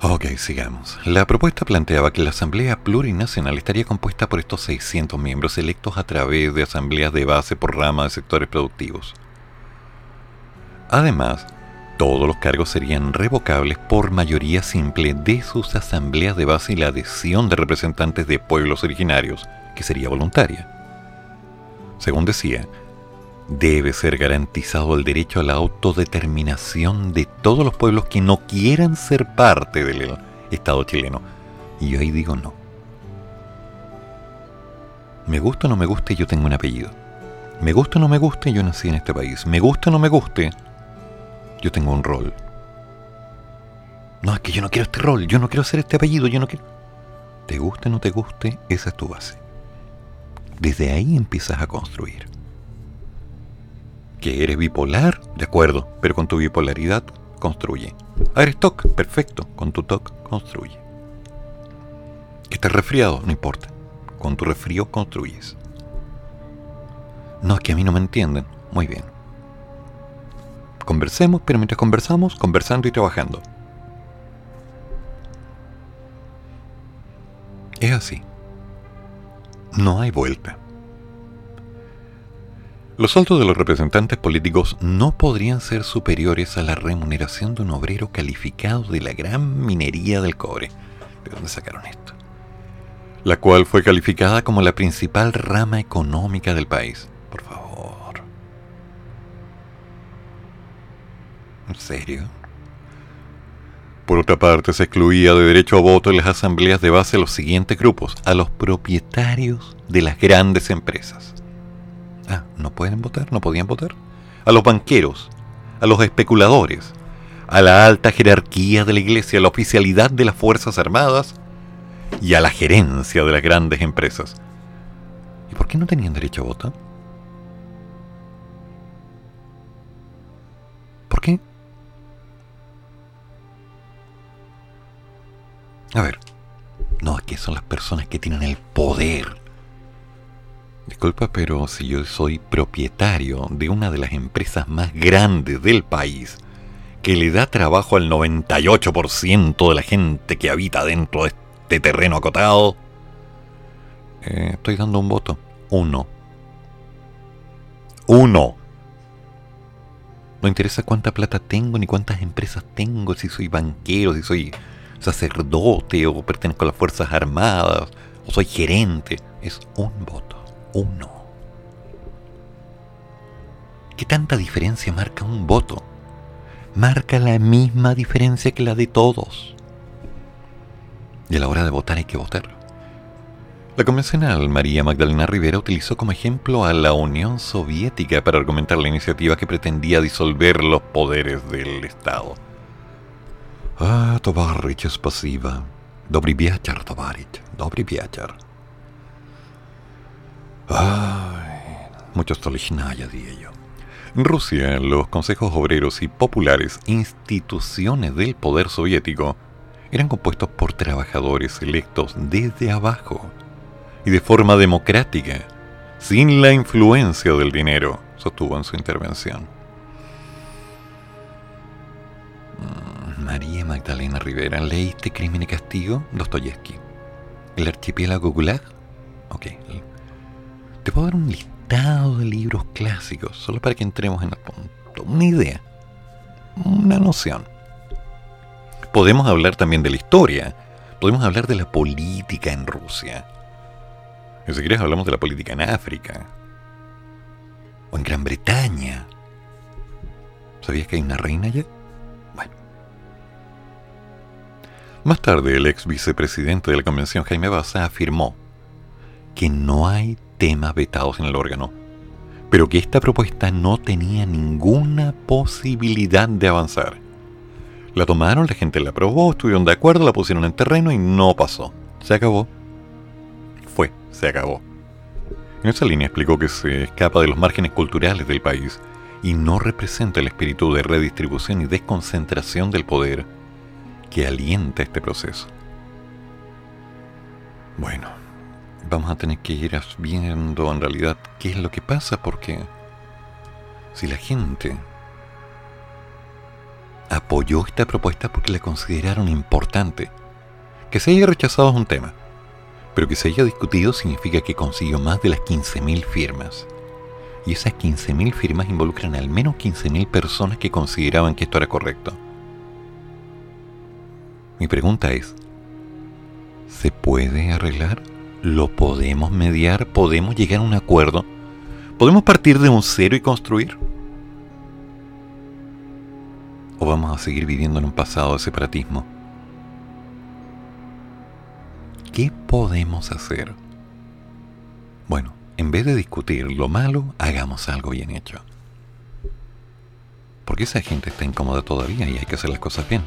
Ok, sigamos. La propuesta planteaba que la Asamblea Plurinacional estaría compuesta por estos 600 miembros electos a través de asambleas de base por rama de sectores productivos. Además, todos los cargos serían revocables por mayoría simple de sus asambleas de base y la adhesión de representantes de pueblos originarios, que sería voluntaria. Según decía, debe ser garantizado el derecho a la autodeterminación de todos los pueblos que no quieran ser parte del Estado chileno. Y yo ahí digo no. Me gusta o no me guste, yo tengo un apellido. Me gusta o no me guste, yo nací en este país. Me gusta o no me guste, yo tengo un rol. No, es que yo no quiero este rol, yo no quiero ser este apellido, yo no quiero... Te guste o no te guste, esa es tu base. Desde ahí empiezas a construir. Que eres bipolar, de acuerdo, pero con tu bipolaridad construye. Eres TOC, perfecto, con tu TOC construye. Que estés resfriado, no importa. Con tu resfrío construyes. No, es que a mí no me entienden. Muy bien. Conversemos, pero mientras conversamos, conversando y trabajando. Es así. No hay vuelta. Los sueldos de los representantes políticos no podrían ser superiores a la remuneración de un obrero calificado de la gran minería del cobre. ¿De dónde sacaron esto? La cual fue calificada como la principal rama económica del país. Por favor. ¿En serio? Por otra parte, se excluía de derecho a voto en las asambleas de base a los siguientes grupos, a los propietarios de las grandes empresas. Ah, ¿no pueden votar? ¿No podían votar? A los banqueros, a los especuladores, a la alta jerarquía de la iglesia, a la oficialidad de las Fuerzas Armadas y a la gerencia de las grandes empresas. ¿Y por qué no tenían derecho a voto? ¿Por qué? A ver, no, es que son las personas que tienen el poder. Disculpa, pero si yo soy propietario de una de las empresas más grandes del país, que le da trabajo al 98% de la gente que habita dentro de este terreno acotado, eh, estoy dando un voto. Uno. Uno. No interesa cuánta plata tengo, ni cuántas empresas tengo, si soy banquero, si soy sacerdote o pertenezco a las Fuerzas Armadas o soy gerente. Es un voto. Uno. ¿Qué tanta diferencia marca un voto? Marca la misma diferencia que la de todos. Y a la hora de votar hay que votar. La convencional María Magdalena Rivera utilizó como ejemplo a la Unión Soviética para argumentar la iniciativa que pretendía disolver los poderes del Estado. Ah, tovarich es pasiva. Dobry viachar, tovarich. Dobry viachar. Ay, muchos tolichnaya, di yo. Rusia, los consejos obreros y populares, instituciones del poder soviético, eran compuestos por trabajadores electos desde abajo y de forma democrática, sin la influencia del dinero, sostuvo en su intervención. Mm, María Magdalena Rivera, ¿leíste Crimen y Castigo? Dostoyevsky. ¿El archipiélago Gulag? Ok. Te puedo dar un listado de libros clásicos, solo para que entremos en el punto. Una idea. Una noción. Podemos hablar también de la historia. Podemos hablar de la política en Rusia si quieres hablamos de la política en África. O en Gran Bretaña. ¿Sabías que hay una reina allá? Más tarde, el ex vicepresidente de la convención, Jaime Baza, afirmó que no hay temas vetados en el órgano, pero que esta propuesta no tenía ninguna posibilidad de avanzar. La tomaron, la gente la aprobó, estuvieron de acuerdo, la pusieron en terreno y no pasó. Se acabó se acabó. En esa línea explicó que se escapa de los márgenes culturales del país y no representa el espíritu de redistribución y desconcentración del poder que alienta este proceso. Bueno, vamos a tener que ir viendo en realidad qué es lo que pasa porque si la gente apoyó esta propuesta porque la consideraron importante, que se haya rechazado es un tema pero que se haya discutido significa que consiguió más de las 15.000 firmas. Y esas 15.000 firmas involucran al menos 15.000 personas que consideraban que esto era correcto. Mi pregunta es, ¿se puede arreglar? ¿Lo podemos mediar? ¿Podemos llegar a un acuerdo? ¿Podemos partir de un cero y construir? ¿O vamos a seguir viviendo en un pasado de separatismo? ¿Qué podemos hacer? Bueno, en vez de discutir lo malo, hagamos algo bien hecho. Porque esa gente está incómoda todavía y hay que hacer las cosas bien.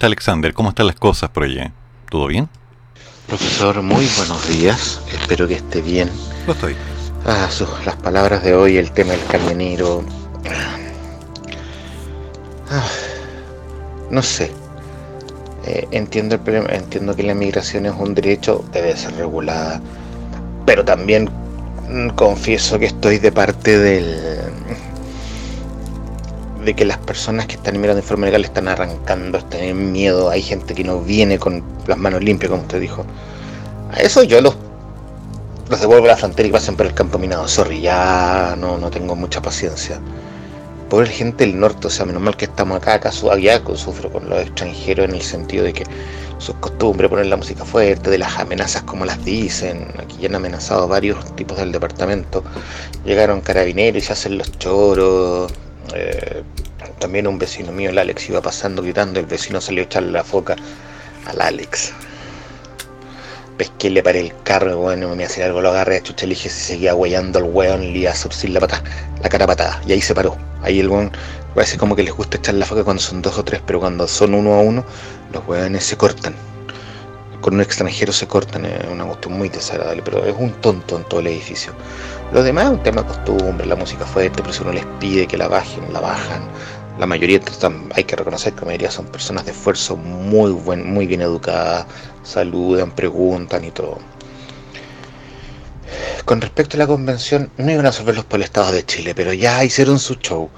Está Alexander? ¿Cómo están las cosas por allá? ¿Todo bien? Profesor, muy buenos días. Espero que esté bien. Lo estoy. Ah, sus- las palabras de hoy, el tema del camionero. Ah, no sé. Eh, entiendo, el problema- entiendo que la migración es un derecho, debe ser regulada. Pero también mm, confieso que estoy de parte del que las personas que están inmigrando de forma legal están arrancando, están en miedo. Hay gente que no viene con las manos limpias, como usted dijo. A eso yo los los devuelvo a la frontera y pasen por el campo minado. Sorry, ya no, no tengo mucha paciencia. Pobre gente del norte, o sea, menos mal que estamos acá, acá allá sufro con los extranjeros en el sentido de que sus costumbres, poner la música fuerte, de las amenazas como las dicen. Aquí ya han amenazado varios tipos del departamento. Llegaron carabineros y se hacen los choros. Eh, también un vecino mío, el Alex, iba pasando gritando, el vecino salió a echarle la foca al Alex pesqué, le paré el carro, bueno, me hacía algo, lo agarré a chucha, le seguía huellando el weón, le iba a surcir la pata, la cara patada, y ahí se paró. Ahí el weón, parece como que les gusta echar la foca cuando son dos o tres, pero cuando son uno a uno, los weones se cortan. Con un extranjero se cortan, es una cuestión muy desagradable, pero es un tonto en todo el edificio. Lo demás un tema de costumbre, la música fuerte, pero si uno les pide que la bajen, la bajan. La mayoría, hay que reconocer que la mayoría son personas de esfuerzo muy, buen, muy bien educadas, saludan, preguntan y todo. Con respecto a la convención, no iban a resolverlos por el de Chile, pero ya hicieron su show.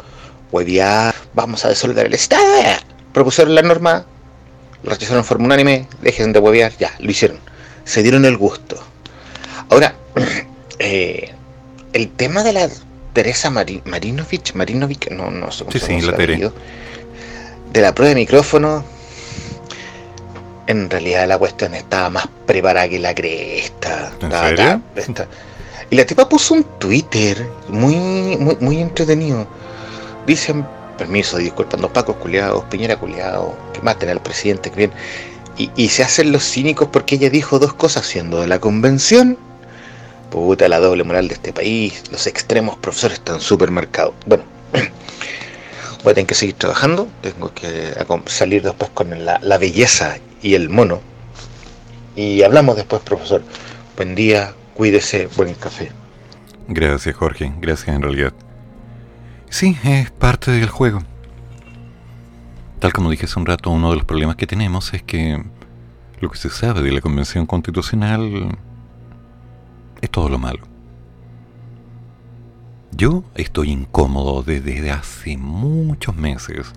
Hueviar, vamos a desoldar el Estado. Propusieron la norma, la rechazaron en forma unánime, dejen de huevear, ya, lo hicieron. Se dieron el gusto. Ahora, [clears throat] eh, el tema de la Teresa Mari- Marinovich, Marinovich, no, no sé cómo Sí, se sí, la de la prueba de micrófono, en realidad la cuestión estaba más preparada que la cresta. ¿En Estaba serio? acá, Y la tipa puso un Twitter muy, muy, muy entretenido. Dicen, permiso, disculpando Paco culiados, Piñera culiados, que maten al presidente, que bien. Y, y se hacen los cínicos porque ella dijo dos cosas siendo de la convención. Puta la doble moral de este país, los extremos profesores están supermercados. Bueno, [clears throat] voy a tener que seguir trabajando, tengo que salir después con la, la belleza y el mono. Y hablamos después, profesor. Buen día, cuídese, buen café. Gracias, Jorge. Gracias, en realidad. Sí, es parte del juego. Tal como dije hace un rato, uno de los problemas que tenemos es que lo que se sabe de la Convención Constitucional es todo lo malo. Yo estoy incómodo desde hace muchos meses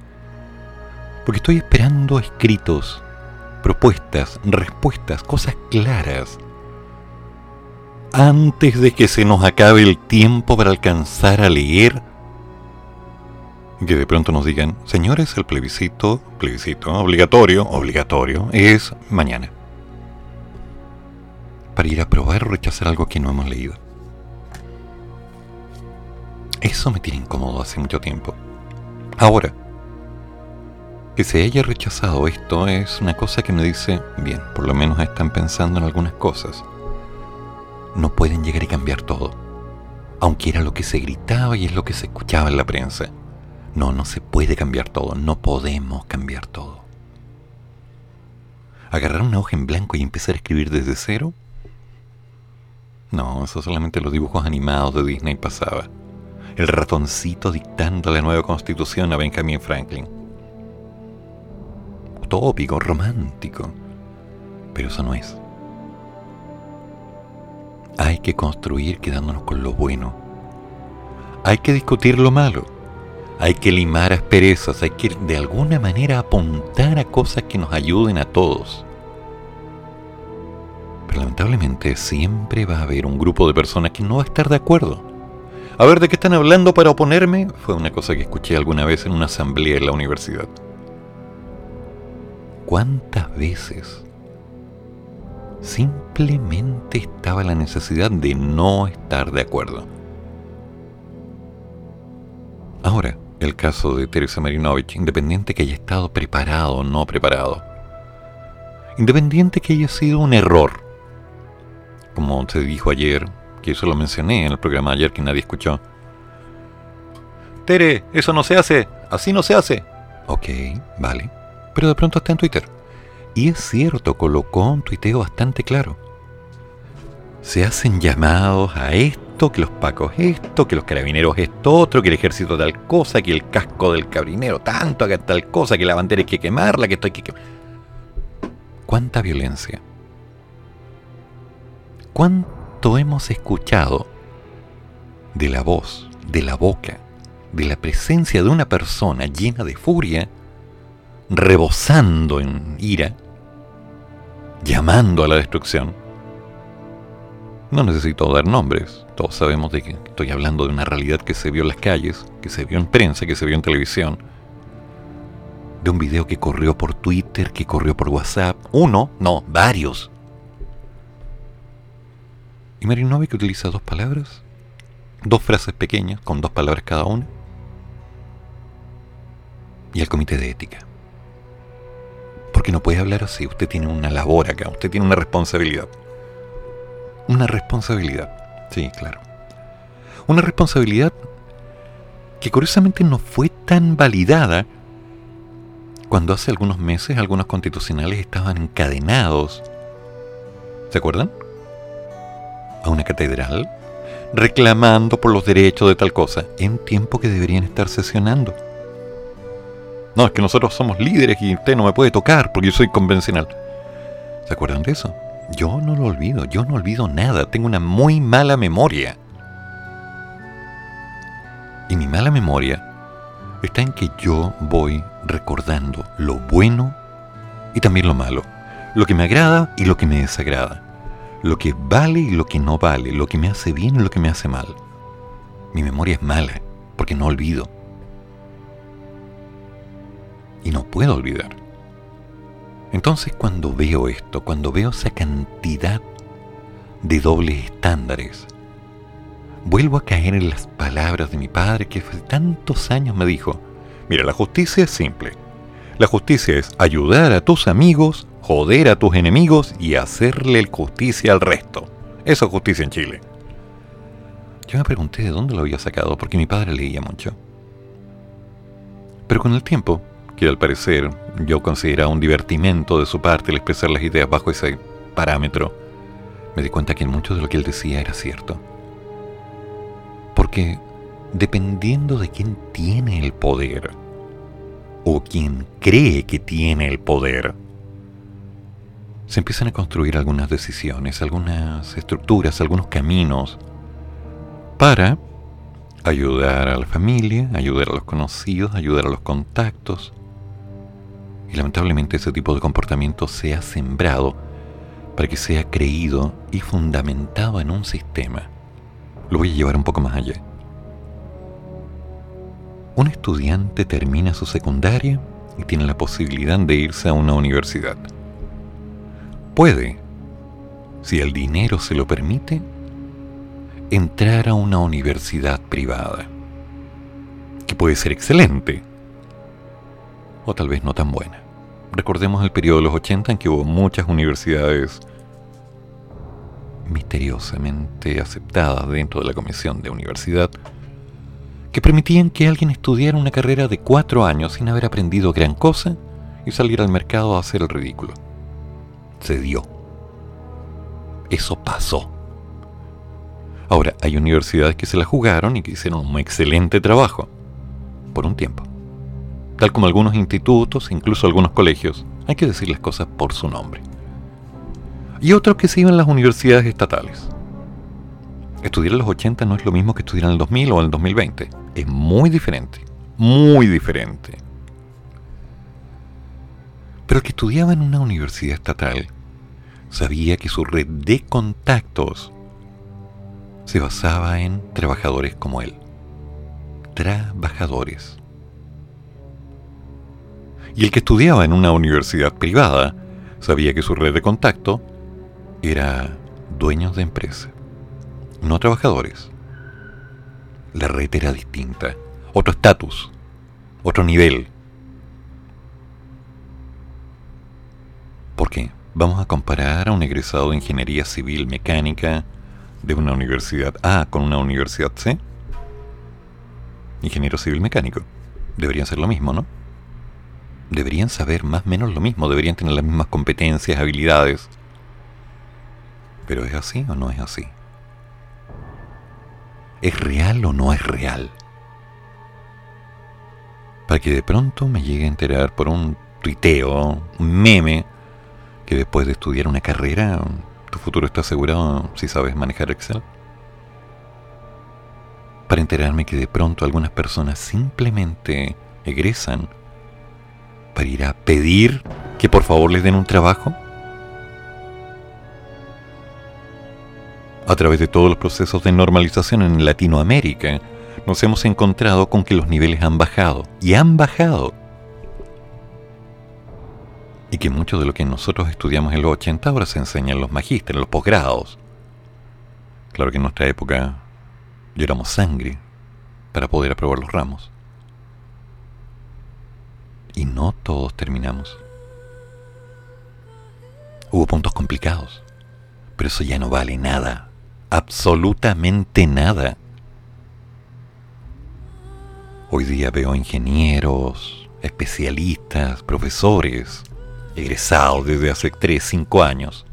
porque estoy esperando escritos, propuestas, respuestas, cosas claras antes de que se nos acabe el tiempo para alcanzar a leer, que de pronto nos digan, señores, el plebiscito, plebiscito obligatorio, obligatorio, es mañana. Para ir a probar o rechazar algo que no hemos leído. Eso me tiene incómodo hace mucho tiempo. Ahora, que se haya rechazado esto es una cosa que me dice, bien, por lo menos están pensando en algunas cosas no pueden llegar y cambiar todo. Aunque era lo que se gritaba y es lo que se escuchaba en la prensa. No, no se puede cambiar todo, no podemos cambiar todo. ¿Agarrar una hoja en blanco y empezar a escribir desde cero? No, eso solamente los dibujos animados de Disney pasaba. El ratoncito dictando la nueva constitución a Benjamin Franklin. Utópico, romántico. Pero eso no es. Hay que construir quedándonos con lo bueno. Hay que discutir lo malo. Hay que limar asperezas. Hay que de alguna manera apuntar a cosas que nos ayuden a todos. Lamentablemente siempre va a haber un grupo de personas que no va a estar de acuerdo. A ver, ¿de qué están hablando para oponerme? Fue una cosa que escuché alguna vez en una asamblea en la universidad. ¿Cuántas veces simplemente estaba la necesidad de no estar de acuerdo. Ahora, el caso de Teresa Marinovich, independiente que haya estado preparado o no preparado, independiente que haya sido un error, como se dijo ayer, que eso lo mencioné en el programa ayer que nadie escuchó. Tere, eso no se hace, así no se hace. Ok, vale. Pero de pronto está en Twitter. Y es cierto, colocó un tuiteo bastante claro. Se hacen llamados a esto, que los pacos esto, que los carabineros esto otro, que el ejército tal cosa, que el casco del cabrinero tanto, que tal cosa, que la bandera hay que quemarla, que esto hay que quemar. ¿Cuánta violencia? ¿Cuánto hemos escuchado de la voz, de la boca, de la presencia de una persona llena de furia, rebosando en ira, llamando a la destrucción? No necesito dar nombres, todos sabemos de que estoy hablando de una realidad que se vio en las calles, que se vio en prensa, que se vio en televisión, de un video que corrió por Twitter, que corrió por WhatsApp, uno, no, varios. Y Marinovich utiliza dos palabras, dos frases pequeñas, con dos palabras cada una, y el comité de ética. Porque no puede hablar así, usted tiene una labor acá, usted tiene una responsabilidad. Una responsabilidad, sí, claro. Una responsabilidad que curiosamente no fue tan validada cuando hace algunos meses algunos constitucionales estaban encadenados. ¿Se acuerdan? A una catedral, reclamando por los derechos de tal cosa, en tiempo que deberían estar sesionando. No, es que nosotros somos líderes y usted no me puede tocar porque yo soy convencional. ¿Se acuerdan de eso? Yo no lo olvido, yo no olvido nada, tengo una muy mala memoria. Y mi mala memoria está en que yo voy recordando lo bueno y también lo malo, lo que me agrada y lo que me desagrada, lo que vale y lo que no vale, lo que me hace bien y lo que me hace mal. Mi memoria es mala porque no olvido. Y no puedo olvidar. Entonces cuando veo esto, cuando veo esa cantidad de dobles estándares, vuelvo a caer en las palabras de mi padre que hace tantos años me dijo, mira, la justicia es simple. La justicia es ayudar a tus amigos, joder a tus enemigos y hacerle justicia al resto. Eso es justicia en Chile. Yo me pregunté de dónde lo había sacado porque mi padre leía mucho. Pero con el tiempo que al parecer yo consideraba un divertimento de su parte el expresar las ideas bajo ese parámetro, me di cuenta que mucho de lo que él decía era cierto. Porque dependiendo de quién tiene el poder, o quien cree que tiene el poder, se empiezan a construir algunas decisiones, algunas estructuras, algunos caminos para ayudar a la familia, ayudar a los conocidos, ayudar a los contactos, y lamentablemente ese tipo de comportamiento se ha sembrado para que sea creído y fundamentado en un sistema. Lo voy a llevar un poco más allá. Un estudiante termina su secundaria y tiene la posibilidad de irse a una universidad. Puede, si el dinero se lo permite, entrar a una universidad privada, que puede ser excelente, o tal vez no tan buena. Recordemos el periodo de los 80 en que hubo muchas universidades misteriosamente aceptadas dentro de la comisión de universidad que permitían que alguien estudiara una carrera de cuatro años sin haber aprendido gran cosa y salir al mercado a hacer el ridículo. Se dio. Eso pasó. Ahora, hay universidades que se la jugaron y que hicieron un excelente trabajo. Por un tiempo tal como algunos institutos, incluso algunos colegios, hay que decir las cosas por su nombre. Y otros que se iban a las universidades estatales. Estudiar en los 80 no es lo mismo que estudiar en el 2000 o en el 2020. Es muy diferente, muy diferente. Pero el que estudiaba en una universidad estatal sabía que su red de contactos se basaba en trabajadores como él. Trabajadores. Y el que estudiaba en una universidad privada sabía que su red de contacto era dueños de empresa, no trabajadores. La red era distinta, otro estatus, otro nivel. ¿Por qué? Vamos a comparar a un egresado de ingeniería civil mecánica de una universidad A con una universidad C. Ingeniero civil mecánico. Debería ser lo mismo, ¿no? deberían saber más o menos lo mismo, deberían tener las mismas competencias, habilidades. Pero ¿es así o no es así? ¿Es real o no es real? Para que de pronto me llegue a enterar por un tuiteo, un meme, que después de estudiar una carrera, tu futuro está asegurado si sabes manejar Excel. Para enterarme que de pronto algunas personas simplemente egresan para ir a pedir que por favor les den un trabajo. A través de todos los procesos de normalización en Latinoamérica, nos hemos encontrado con que los niveles han bajado, y han bajado. Y que mucho de lo que nosotros estudiamos en los 80 ahora se enseña en los magísteres, en los posgrados. Claro que en nuestra época lloramos sangre para poder aprobar los ramos. Y no todos terminamos. Hubo puntos complicados, pero eso ya no vale nada, absolutamente nada. Hoy día veo ingenieros, especialistas, profesores, egresados desde hace 3, 5 años,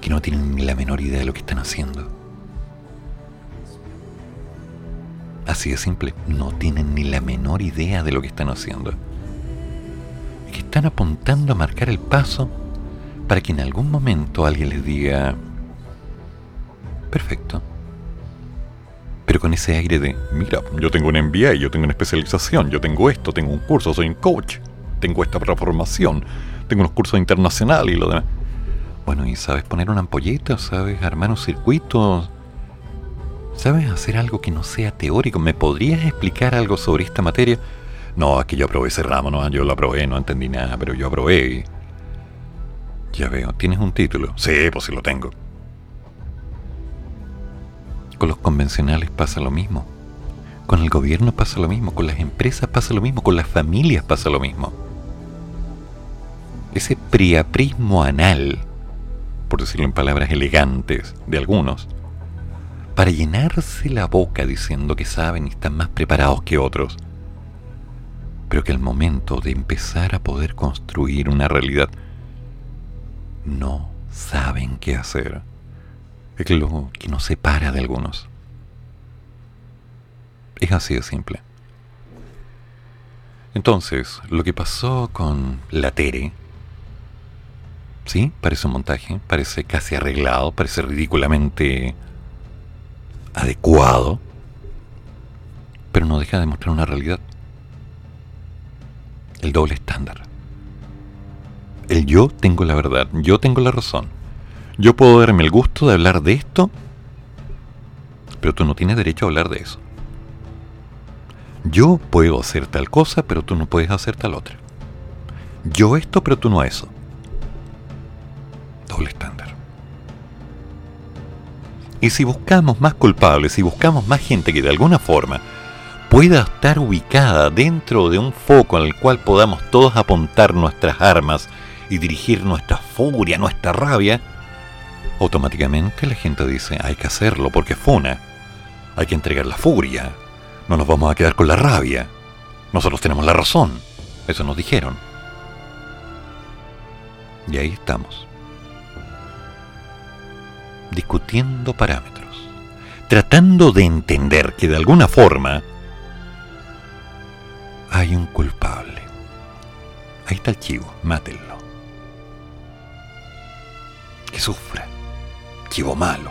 que no tienen ni la menor idea de lo que están haciendo. Así de simple, no tienen ni la menor idea de lo que están haciendo. Que están apuntando a marcar el paso para que en algún momento alguien les diga, perfecto. Pero con ese aire de, mira, yo tengo un MBA, yo tengo una especialización, yo tengo esto, tengo un curso, soy un coach, tengo esta formación, tengo unos cursos internacionales y lo demás. Bueno, ¿y sabes poner una ampolleta? ¿Sabes armar un circuito? ¿Sabes hacer algo que no sea teórico? ¿Me podrías explicar algo sobre esta materia? No, es que yo aprobé ese ramo, no, yo lo aprobé, no entendí nada, pero yo aprobé. Ya veo, ¿tienes un título? Sí, pues sí lo tengo. Con los convencionales pasa lo mismo. Con el gobierno pasa lo mismo, con las empresas pasa lo mismo, con las familias pasa lo mismo. Ese priaprismo anal, por decirlo en palabras elegantes de algunos, para llenarse la boca diciendo que saben y están más preparados que otros, pero que al momento de empezar a poder construir una realidad no saben qué hacer. Es lo que nos separa de algunos. Es así de simple. Entonces, lo que pasó con la Tere, ¿sí? Parece un montaje, parece casi arreglado, parece ridículamente adecuado, pero no deja de mostrar una realidad. El doble estándar. El yo tengo la verdad, yo tengo la razón. Yo puedo darme el gusto de hablar de esto, pero tú no tienes derecho a hablar de eso. Yo puedo hacer tal cosa, pero tú no puedes hacer tal otra. Yo esto, pero tú no eso. Doble estándar. Y si buscamos más culpables, si buscamos más gente que de alguna forma pueda estar ubicada dentro de un foco el cual podamos todos apuntar nuestras armas y dirigir nuestra furia, nuestra rabia, automáticamente la gente dice, hay que hacerlo porque funa. Hay que entregar la furia. No nos vamos a quedar con la rabia. Nosotros tenemos la razón. Eso nos dijeron. Y ahí estamos. Discutiendo parámetros. Tratando de entender que de alguna forma hay un culpable. Ahí está el chivo, mátenlo. Que sufra. Chivo malo.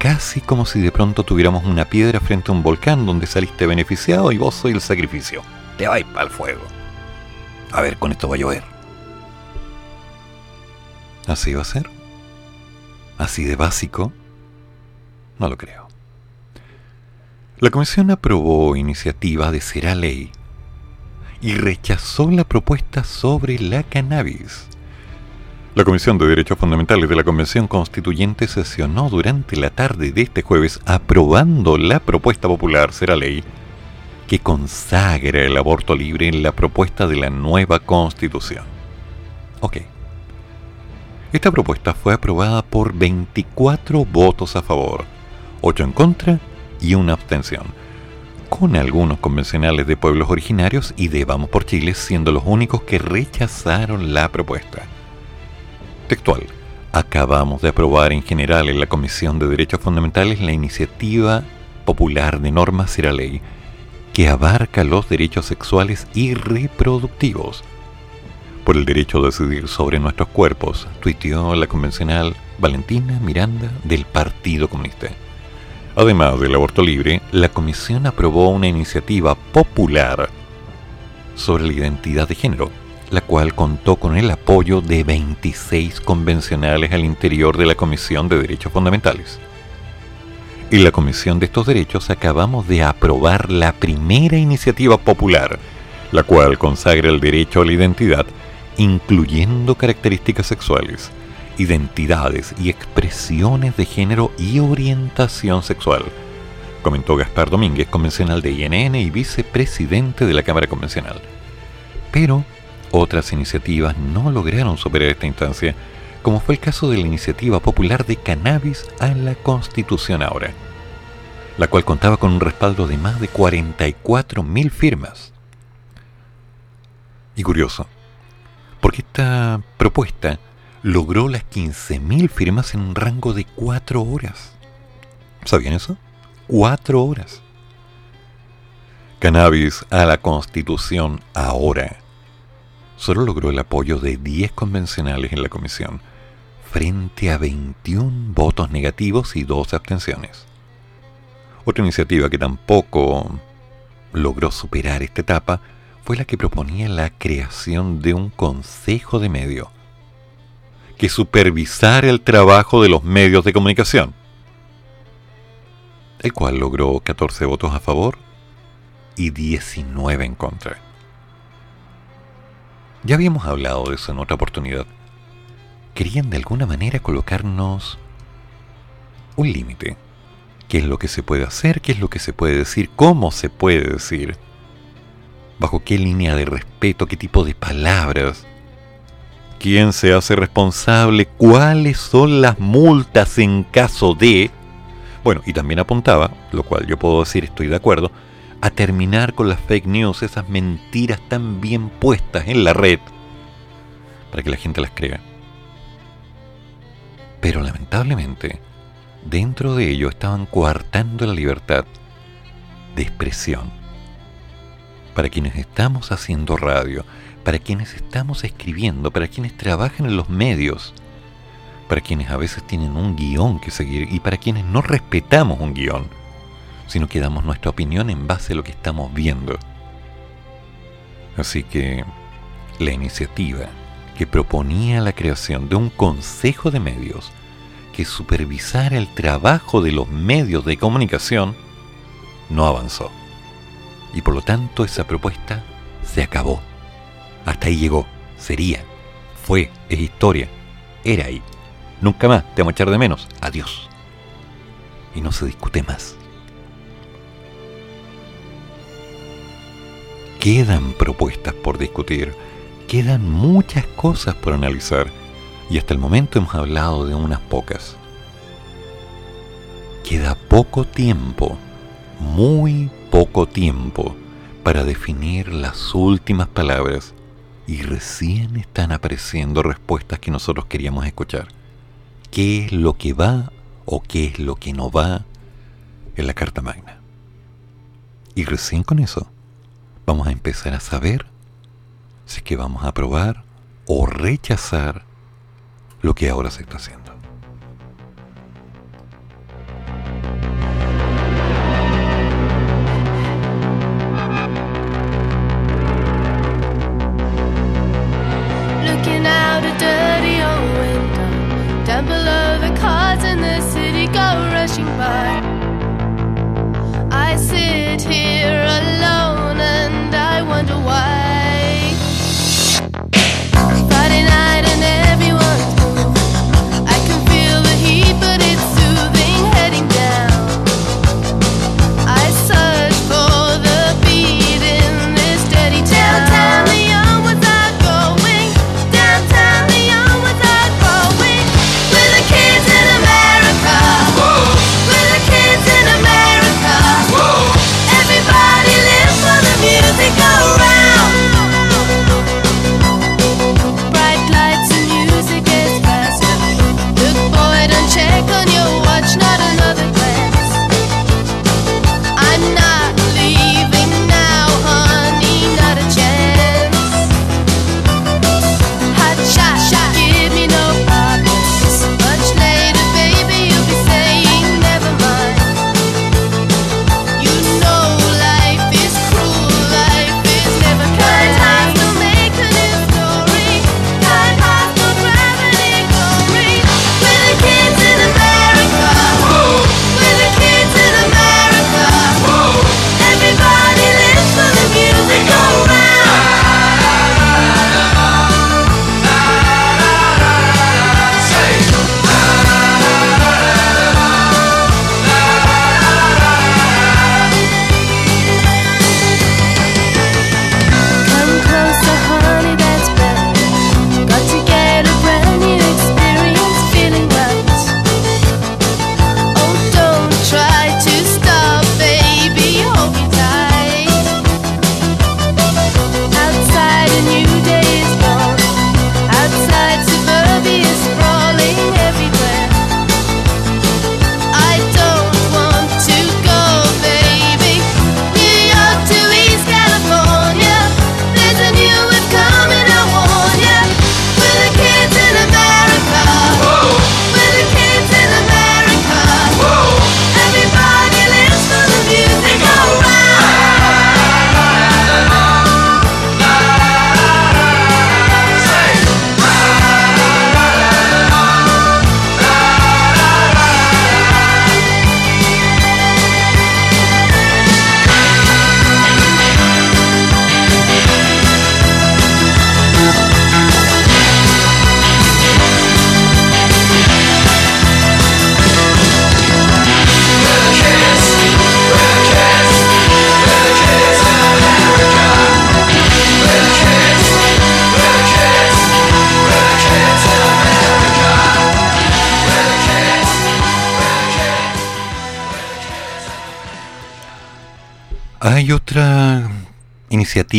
Casi como si de pronto tuviéramos una piedra frente a un volcán donde saliste beneficiado y vos soy el sacrificio. Te vais para el fuego. A ver, con esto va a llover. ¿Así va a ser? ¿Así de básico? No lo creo. La Comisión aprobó iniciativa de Será Ley y rechazó la propuesta sobre la cannabis. La Comisión de Derechos Fundamentales de la Convención Constituyente sesionó durante la tarde de este jueves aprobando la propuesta popular Será Ley que consagra el aborto libre en la propuesta de la nueva Constitución. Ok. Esta propuesta fue aprobada por 24 votos a favor, 8 en contra y una abstención, con algunos convencionales de pueblos originarios y de Vamos por Chile siendo los únicos que rechazaron la propuesta. Textual. Acabamos de aprobar en general en la Comisión de Derechos Fundamentales la iniciativa popular de normas y la ley que abarca los derechos sexuales y reproductivos. Por el derecho a decidir sobre nuestros cuerpos, tuiteó la convencional Valentina Miranda del Partido Comunista. Además del aborto libre, la comisión aprobó una iniciativa popular sobre la identidad de género, la cual contó con el apoyo de 26 convencionales al interior de la Comisión de Derechos Fundamentales. En la Comisión de estos Derechos acabamos de aprobar la primera iniciativa popular, la cual consagra el derecho a la identidad, incluyendo características sexuales, identidades y expresiones de género y orientación sexual, comentó Gaspar Domínguez, convencional de INN y vicepresidente de la Cámara Convencional. Pero otras iniciativas no lograron superar esta instancia, como fue el caso de la iniciativa popular de cannabis a la Constitución ahora, la cual contaba con un respaldo de más de 44.000 firmas. Y curioso, porque esta propuesta logró las 15.000 firmas en un rango de 4 horas. ¿Sabían eso? 4 horas. Cannabis a la Constitución ahora. Solo logró el apoyo de 10 convencionales en la comisión, frente a 21 votos negativos y 12 abstenciones. Otra iniciativa que tampoco logró superar esta etapa fue la que proponía la creación de un consejo de medio que supervisara el trabajo de los medios de comunicación, el cual logró 14 votos a favor y 19 en contra. Ya habíamos hablado de eso en otra oportunidad. Querían de alguna manera colocarnos un límite. ¿Qué es lo que se puede hacer? ¿Qué es lo que se puede decir? ¿Cómo se puede decir? ¿Bajo qué línea de respeto? ¿Qué tipo de palabras? ¿Quién se hace responsable? ¿Cuáles son las multas en caso de... Bueno, y también apuntaba, lo cual yo puedo decir estoy de acuerdo, a terminar con las fake news, esas mentiras tan bien puestas en la red, para que la gente las crea. Pero lamentablemente, dentro de ello estaban coartando la libertad de expresión. Para quienes estamos haciendo radio, para quienes estamos escribiendo, para quienes trabajan en los medios, para quienes a veces tienen un guion que seguir y para quienes no respetamos un guion, sino que damos nuestra opinión en base a lo que estamos viendo. Así que la iniciativa que proponía la creación de un consejo de medios que supervisara el trabajo de los medios de comunicación no avanzó. Y por lo tanto esa propuesta se acabó. Hasta ahí llegó. Sería. Fue. Es historia. Era ahí. Nunca más. Te vamos a echar de menos. Adiós. Y no se discute más. Quedan propuestas por discutir. Quedan muchas cosas por analizar. Y hasta el momento hemos hablado de unas pocas. Queda poco tiempo. Muy poco tiempo para definir las últimas palabras y recién están apareciendo respuestas que nosotros queríamos escuchar. ¿Qué es lo que va o qué es lo que no va en la Carta Magna? Y recién con eso vamos a empezar a saber si es que vamos a aprobar o rechazar lo que ahora se está haciendo. Rushing by. I sit here alone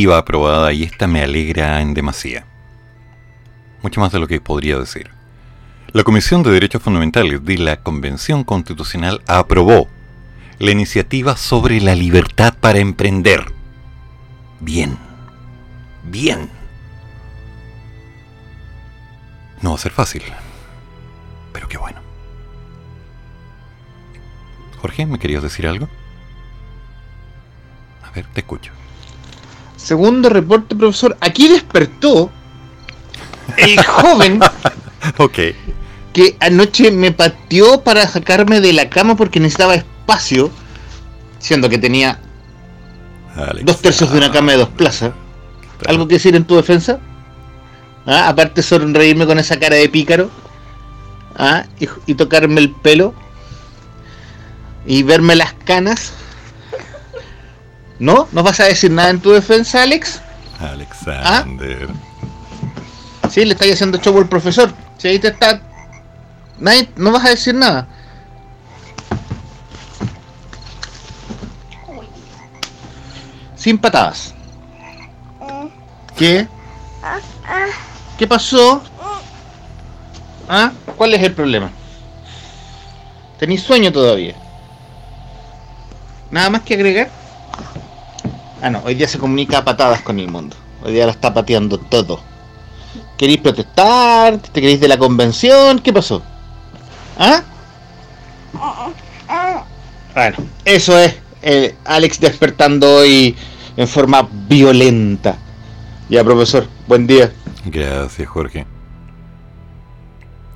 aprobada y esta me alegra en demasía. Mucho más de lo que podría decir. La Comisión de Derechos Fundamentales de la Convención Constitucional aprobó la iniciativa sobre la libertad para emprender. Bien, bien. No va a ser fácil, pero qué bueno. Jorge, ¿me querías decir algo? Segundo reporte, profesor. Aquí despertó el [laughs] joven que anoche me pateó para sacarme de la cama porque necesitaba espacio, siendo que tenía Alex. dos tercios de una cama de dos plazas. ¿Algo que decir en tu defensa? ¿Ah? Aparte sonreírme con esa cara de pícaro. ¿Ah? Y, y tocarme el pelo. Y verme las canas. ¿No? ¿No vas a decir nada en tu defensa, Alex? Alexander. Sí, le estáis haciendo show al profesor. Si ahí te está... Nadie, no vas a decir nada. Sin patadas. ¿Qué? ¿Qué pasó? ¿Ah? ¿Cuál es el problema? ¿Tenéis sueño todavía? ¿Nada más que agregar? Ah, no, hoy día se comunica a patadas con el mundo. Hoy día lo está pateando todo. ¿Queréis protestar? ¿Te queréis de la convención? ¿Qué pasó? ¿Ah? Bueno, eso es eh, Alex despertando hoy en forma violenta. Ya, profesor, buen día. Gracias, Jorge.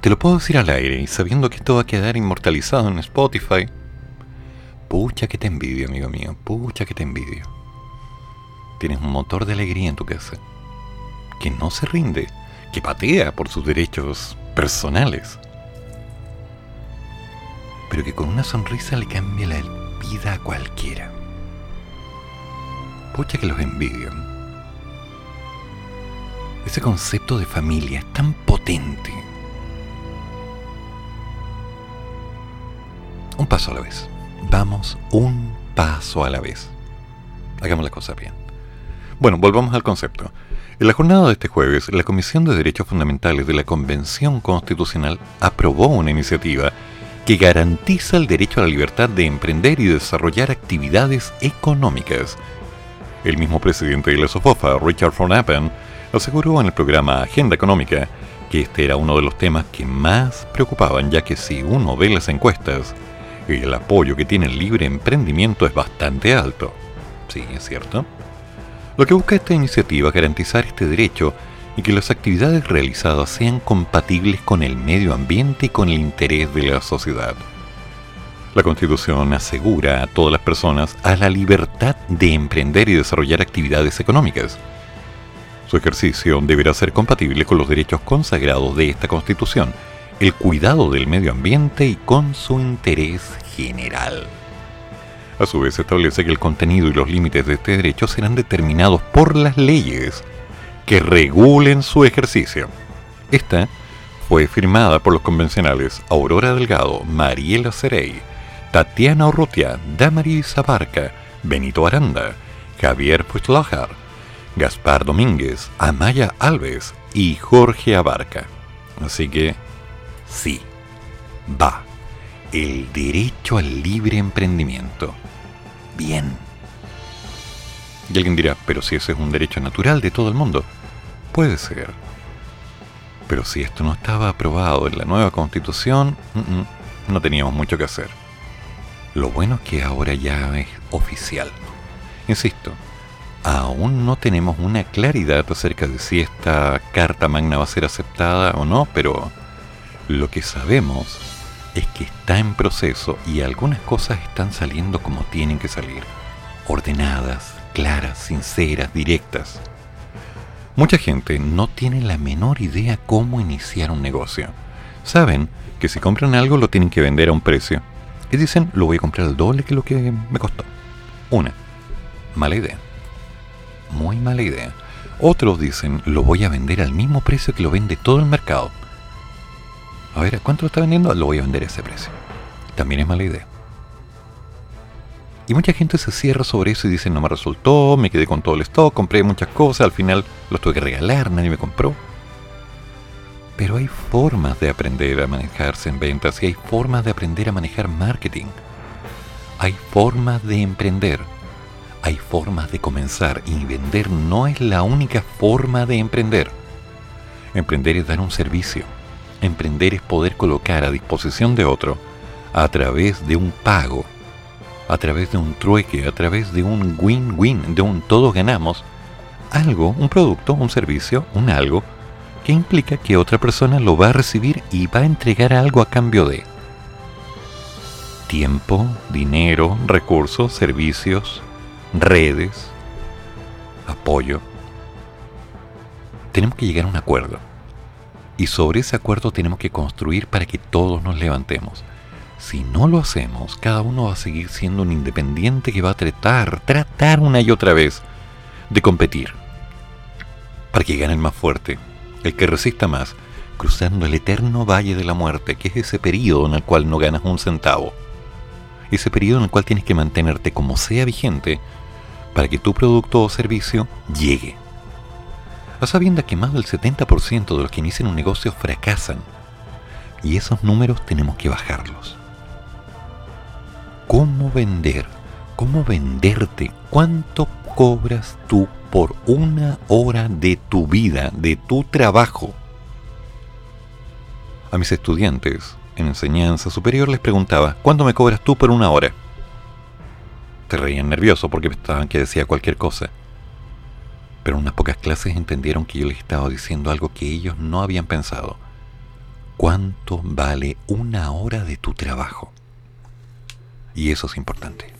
Te lo puedo decir al aire y sabiendo que esto va a quedar inmortalizado en Spotify. Pucha que te envidio, amigo mío. Pucha que te envidio. Tienes un motor de alegría en tu casa. Que no se rinde. Que patea por sus derechos personales. Pero que con una sonrisa le cambia la vida a cualquiera. Pucha que los envidio. Ese concepto de familia es tan potente. Un paso a la vez. Vamos un paso a la vez. Hagamos la cosa bien. Bueno, volvamos al concepto. En la jornada de este jueves, la Comisión de Derechos Fundamentales de la Convención Constitucional aprobó una iniciativa que garantiza el derecho a la libertad de emprender y desarrollar actividades económicas. El mismo presidente de la SOFOFA, Richard von Appen, aseguró en el programa Agenda Económica que este era uno de los temas que más preocupaban, ya que si uno ve las encuestas, el apoyo que tiene el libre emprendimiento es bastante alto. Sí, es cierto. Lo que busca esta iniciativa es garantizar este derecho y que las actividades realizadas sean compatibles con el medio ambiente y con el interés de la sociedad. La Constitución asegura a todas las personas a la libertad de emprender y desarrollar actividades económicas. Su ejercicio deberá ser compatible con los derechos consagrados de esta Constitución, el cuidado del medio ambiente y con su interés general. A su vez establece que el contenido y los límites de este derecho serán determinados por las leyes que regulen su ejercicio. Esta fue firmada por los convencionales Aurora Delgado, Mariela Cerey, Tatiana Urrutia, Damaris Abarca, Benito Aranda, Javier Puiglajar, Gaspar Domínguez, Amaya Alves y Jorge Abarca. Así que, sí, va. El derecho al libre emprendimiento. Bien. Y alguien dirá, pero si ese es un derecho natural de todo el mundo. Puede ser. Pero si esto no estaba aprobado en la nueva constitución, mm, mm, no teníamos mucho que hacer. Lo bueno es que ahora ya es oficial. Insisto, aún no tenemos una claridad acerca de si esta carta magna va a ser aceptada o no, pero lo que sabemos es que está en proceso y algunas cosas están saliendo como tienen que salir. Ordenadas, claras, sinceras, directas. Mucha gente no tiene la menor idea cómo iniciar un negocio. Saben que si compran algo lo tienen que vender a un precio. Y dicen, lo voy a comprar al doble que lo que me costó. Una, mala idea. Muy mala idea. Otros dicen, lo voy a vender al mismo precio que lo vende todo el mercado. A ver, ¿a cuánto lo está vendiendo? Lo voy a vender a ese precio. También es mala idea. Y mucha gente se cierra sobre eso y dice, no me resultó, me quedé con todo el stock, compré muchas cosas, al final los tuve que regalar, nadie me compró. Pero hay formas de aprender a manejarse en ventas y hay formas de aprender a manejar marketing. Hay formas de emprender. Hay formas de comenzar y vender no es la única forma de emprender. Emprender es dar un servicio. Emprender es poder colocar a disposición de otro, a través de un pago, a través de un trueque, a través de un win-win, de un todos ganamos, algo, un producto, un servicio, un algo, que implica que otra persona lo va a recibir y va a entregar algo a cambio de tiempo, dinero, recursos, servicios, redes, apoyo. Tenemos que llegar a un acuerdo. Y sobre ese acuerdo tenemos que construir para que todos nos levantemos. Si no lo hacemos, cada uno va a seguir siendo un independiente que va a tratar, tratar una y otra vez de competir. Para que gane el más fuerte, el que resista más, cruzando el eterno valle de la muerte, que es ese periodo en el cual no ganas un centavo. Ese periodo en el cual tienes que mantenerte como sea vigente para que tu producto o servicio llegue. A sabiendas que más del 70% de los que inician un negocio fracasan. Y esos números tenemos que bajarlos. ¿Cómo vender? ¿Cómo venderte? ¿Cuánto cobras tú por una hora de tu vida, de tu trabajo? A mis estudiantes en enseñanza superior les preguntaba, ¿cuánto me cobras tú por una hora? Se reían nerviosos porque pensaban que decía cualquier cosa. Pero unas pocas clases entendieron que yo les estaba diciendo algo que ellos no habían pensado. ¿Cuánto vale una hora de tu trabajo? Y eso es importante.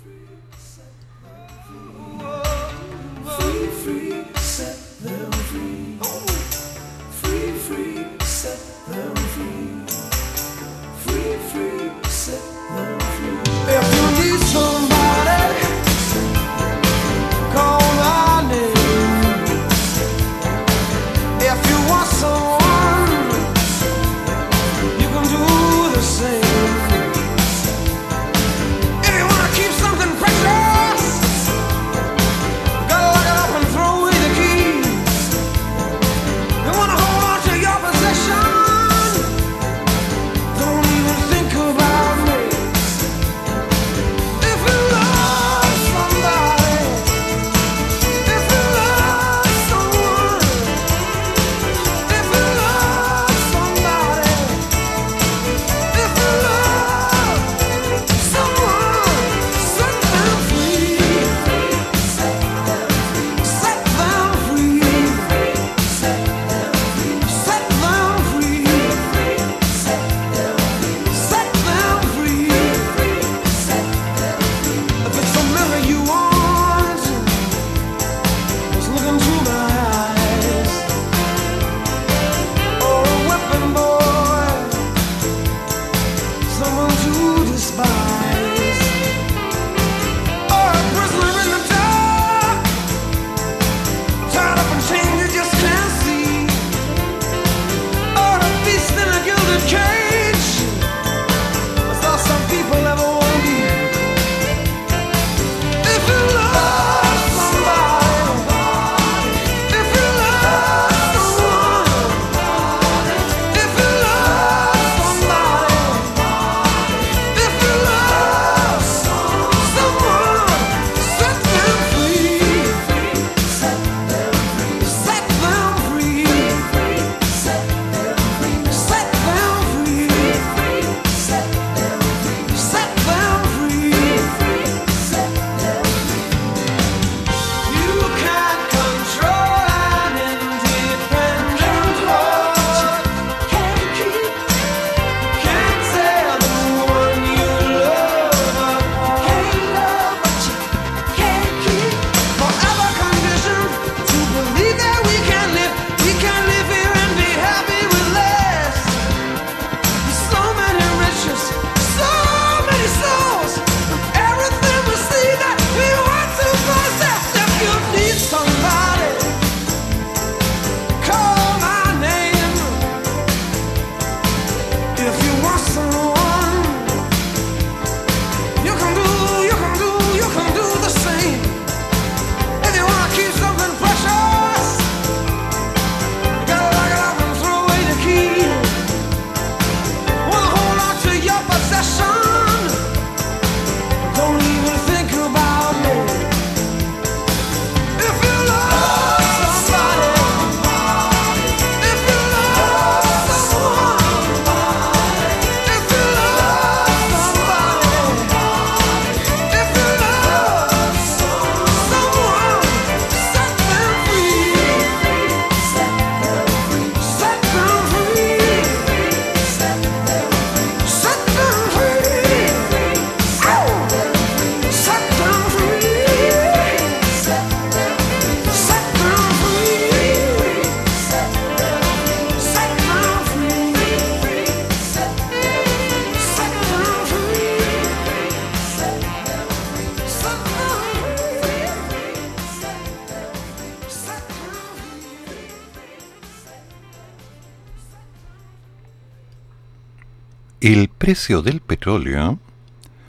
Precio del petróleo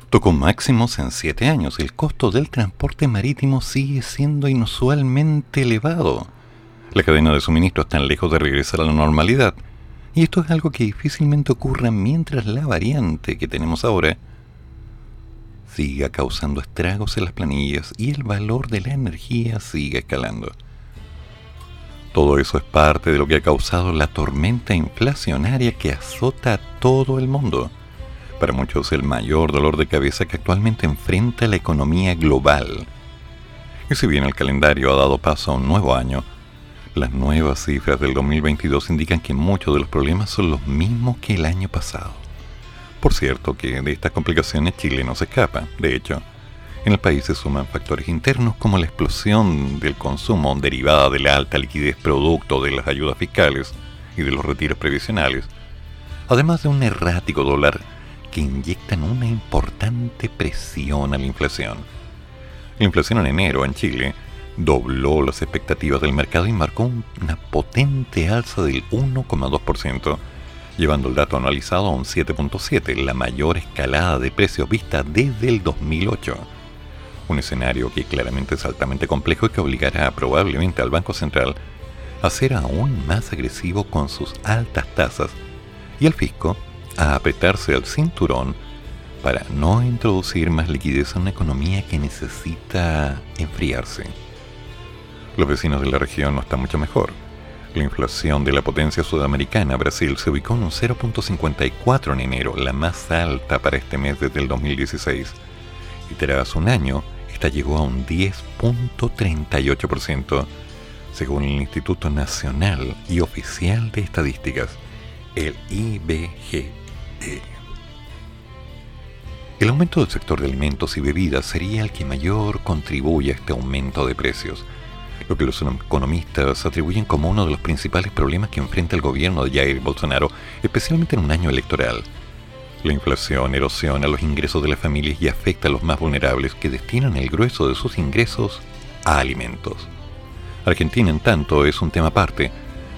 tocó máximos en siete años. El costo del transporte marítimo sigue siendo inusualmente elevado. La cadena de suministro está lejos de regresar a la normalidad. Y esto es algo que difícilmente ocurra mientras la variante que tenemos ahora siga causando estragos en las planillas y el valor de la energía siga escalando. Todo eso es parte de lo que ha causado la tormenta inflacionaria que azota a todo el mundo. Para muchos el mayor dolor de cabeza que actualmente enfrenta la economía global. Y si bien el calendario ha dado paso a un nuevo año, las nuevas cifras del 2022 indican que muchos de los problemas son los mismos que el año pasado. Por cierto que de estas complicaciones Chile no se escapa. De hecho, en el país se suman factores internos como la explosión del consumo derivada de la alta liquidez producto de las ayudas fiscales y de los retiros previsionales, además de un errático dólar que inyectan una importante presión a la inflación. La inflación en enero en Chile dobló las expectativas del mercado y marcó una potente alza del 1,2%, llevando el dato anualizado a un 7.7, la mayor escalada de precios vista desde el 2008. Un escenario que claramente es altamente complejo y que obligará probablemente al Banco Central a ser aún más agresivo con sus altas tasas y al fisco a apretarse al cinturón para no introducir más liquidez en una economía que necesita enfriarse. Los vecinos de la región no están mucho mejor. La inflación de la potencia sudamericana, Brasil, se ubicó en un 0.54 en enero, la más alta para este mes desde el 2016. Y tras un año, esta llegó a un 10.38%, según el Instituto Nacional y Oficial de Estadísticas, el IBGE. El aumento del sector de alimentos y bebidas sería el que mayor contribuye a este aumento de precios lo que los economistas atribuyen como uno de los principales problemas que enfrenta el gobierno de Jair Bolsonaro, especialmente en un año electoral. La inflación erosiona los ingresos de las familias y afecta a los más vulnerables que destinan el grueso de sus ingresos a alimentos. Argentina, en tanto, es un tema aparte,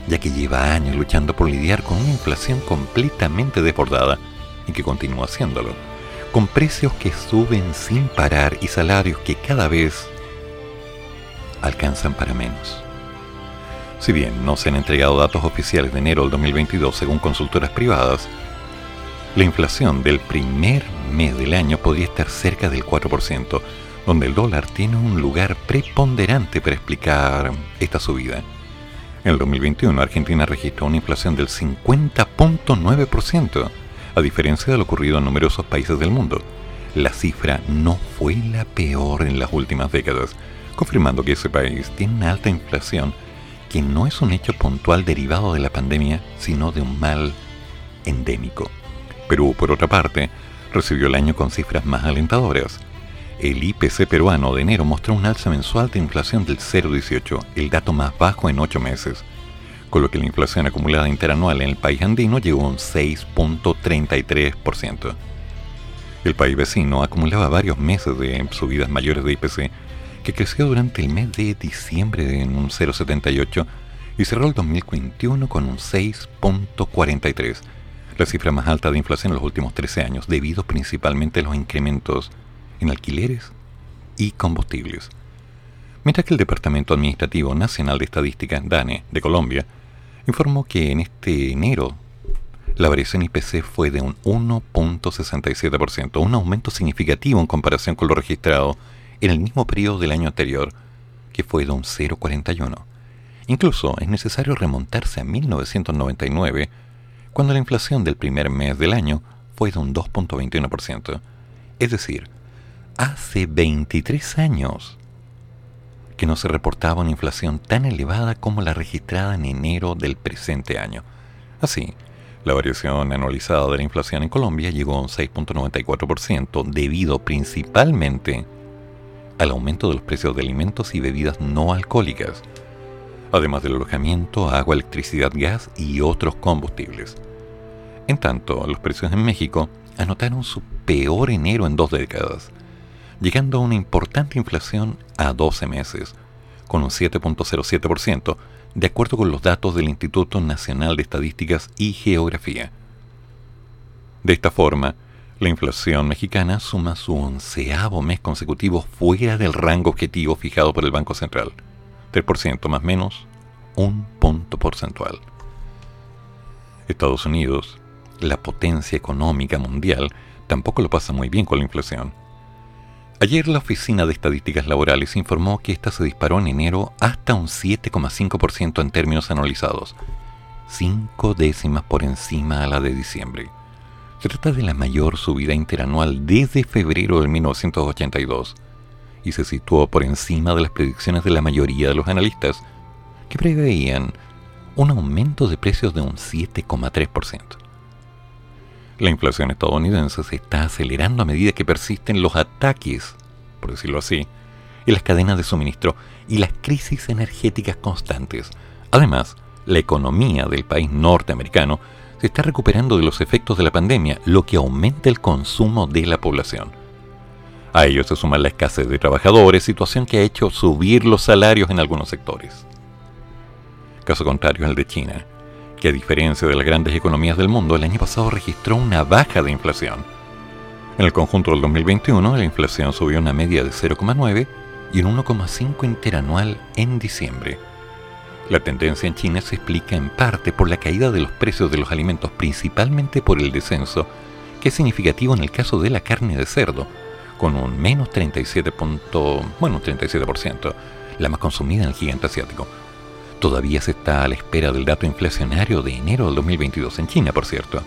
ya que lleva años luchando por lidiar con una inflación completamente desbordada y que continúa haciéndolo, con precios que suben sin parar y salarios que cada vez alcanzan para menos. Si bien no se han entregado datos oficiales de enero del 2022 según consultoras privadas, la inflación del primer mes del año podría estar cerca del 4%, donde el dólar tiene un lugar preponderante para explicar esta subida. En el 2021 Argentina registró una inflación del 50.9%, a diferencia de lo ocurrido en numerosos países del mundo. La cifra no fue la peor en las últimas décadas, confirmando que ese país tiene una alta inflación que no es un hecho puntual derivado de la pandemia, sino de un mal endémico. Perú, por otra parte, recibió el año con cifras más alentadoras. El IPC peruano de enero mostró un alza mensual de inflación del 0,18, el dato más bajo en ocho meses, con lo que la inflación acumulada interanual en el país andino llegó a un 6.33%. El país vecino acumulaba varios meses de subidas mayores de IPC que creció durante el mes de diciembre en un 0,78 y cerró el 2021 con un 6,43, la cifra más alta de inflación en los últimos 13 años, debido principalmente a los incrementos en alquileres y combustibles. Mientras que el Departamento Administrativo Nacional de Estadística, DANE, de Colombia, informó que en este enero la variación IPC fue de un 1.67%, un aumento significativo en comparación con lo registrado en el mismo periodo del año anterior, que fue de un 0,41. Incluso es necesario remontarse a 1999, cuando la inflación del primer mes del año fue de un 2.21%. Es decir, hace 23 años que no se reportaba una inflación tan elevada como la registrada en enero del presente año. Así, la variación anualizada de la inflación en Colombia llegó a un 6.94% debido principalmente al aumento de los precios de alimentos y bebidas no alcohólicas, además del alojamiento, agua, electricidad, gas y otros combustibles. En tanto, los precios en México anotaron su peor enero en dos décadas, llegando a una importante inflación a 12 meses, con un 7.07%, de acuerdo con los datos del Instituto Nacional de Estadísticas y Geografía. De esta forma, la inflación mexicana suma su onceavo mes consecutivo fuera del rango objetivo fijado por el Banco Central. 3% más menos, un punto porcentual. Estados Unidos, la potencia económica mundial, tampoco lo pasa muy bien con la inflación. Ayer la Oficina de Estadísticas Laborales informó que esta se disparó en enero hasta un 7,5% en términos anualizados, cinco décimas por encima a la de diciembre. Se trata de la mayor subida interanual desde febrero de 1982 y se situó por encima de las predicciones de la mayoría de los analistas, que preveían un aumento de precios de un 7,3%. La inflación estadounidense se está acelerando a medida que persisten los ataques, por decirlo así, en las cadenas de suministro y las crisis energéticas constantes. Además, la economía del país norteamericano se está recuperando de los efectos de la pandemia, lo que aumenta el consumo de la población. A ello se suma la escasez de trabajadores, situación que ha hecho subir los salarios en algunos sectores. Caso contrario el de China, que a diferencia de las grandes economías del mundo, el año pasado registró una baja de inflación. En el conjunto del 2021, la inflación subió una media de 0,9 y un 1,5 interanual en diciembre. La tendencia en China se explica en parte por la caída de los precios de los alimentos, principalmente por el descenso, que es significativo en el caso de la carne de cerdo, con un menos 37, bueno, 37%, la más consumida en el gigante asiático. Todavía se está a la espera del dato inflacionario de enero del 2022 en China, por cierto.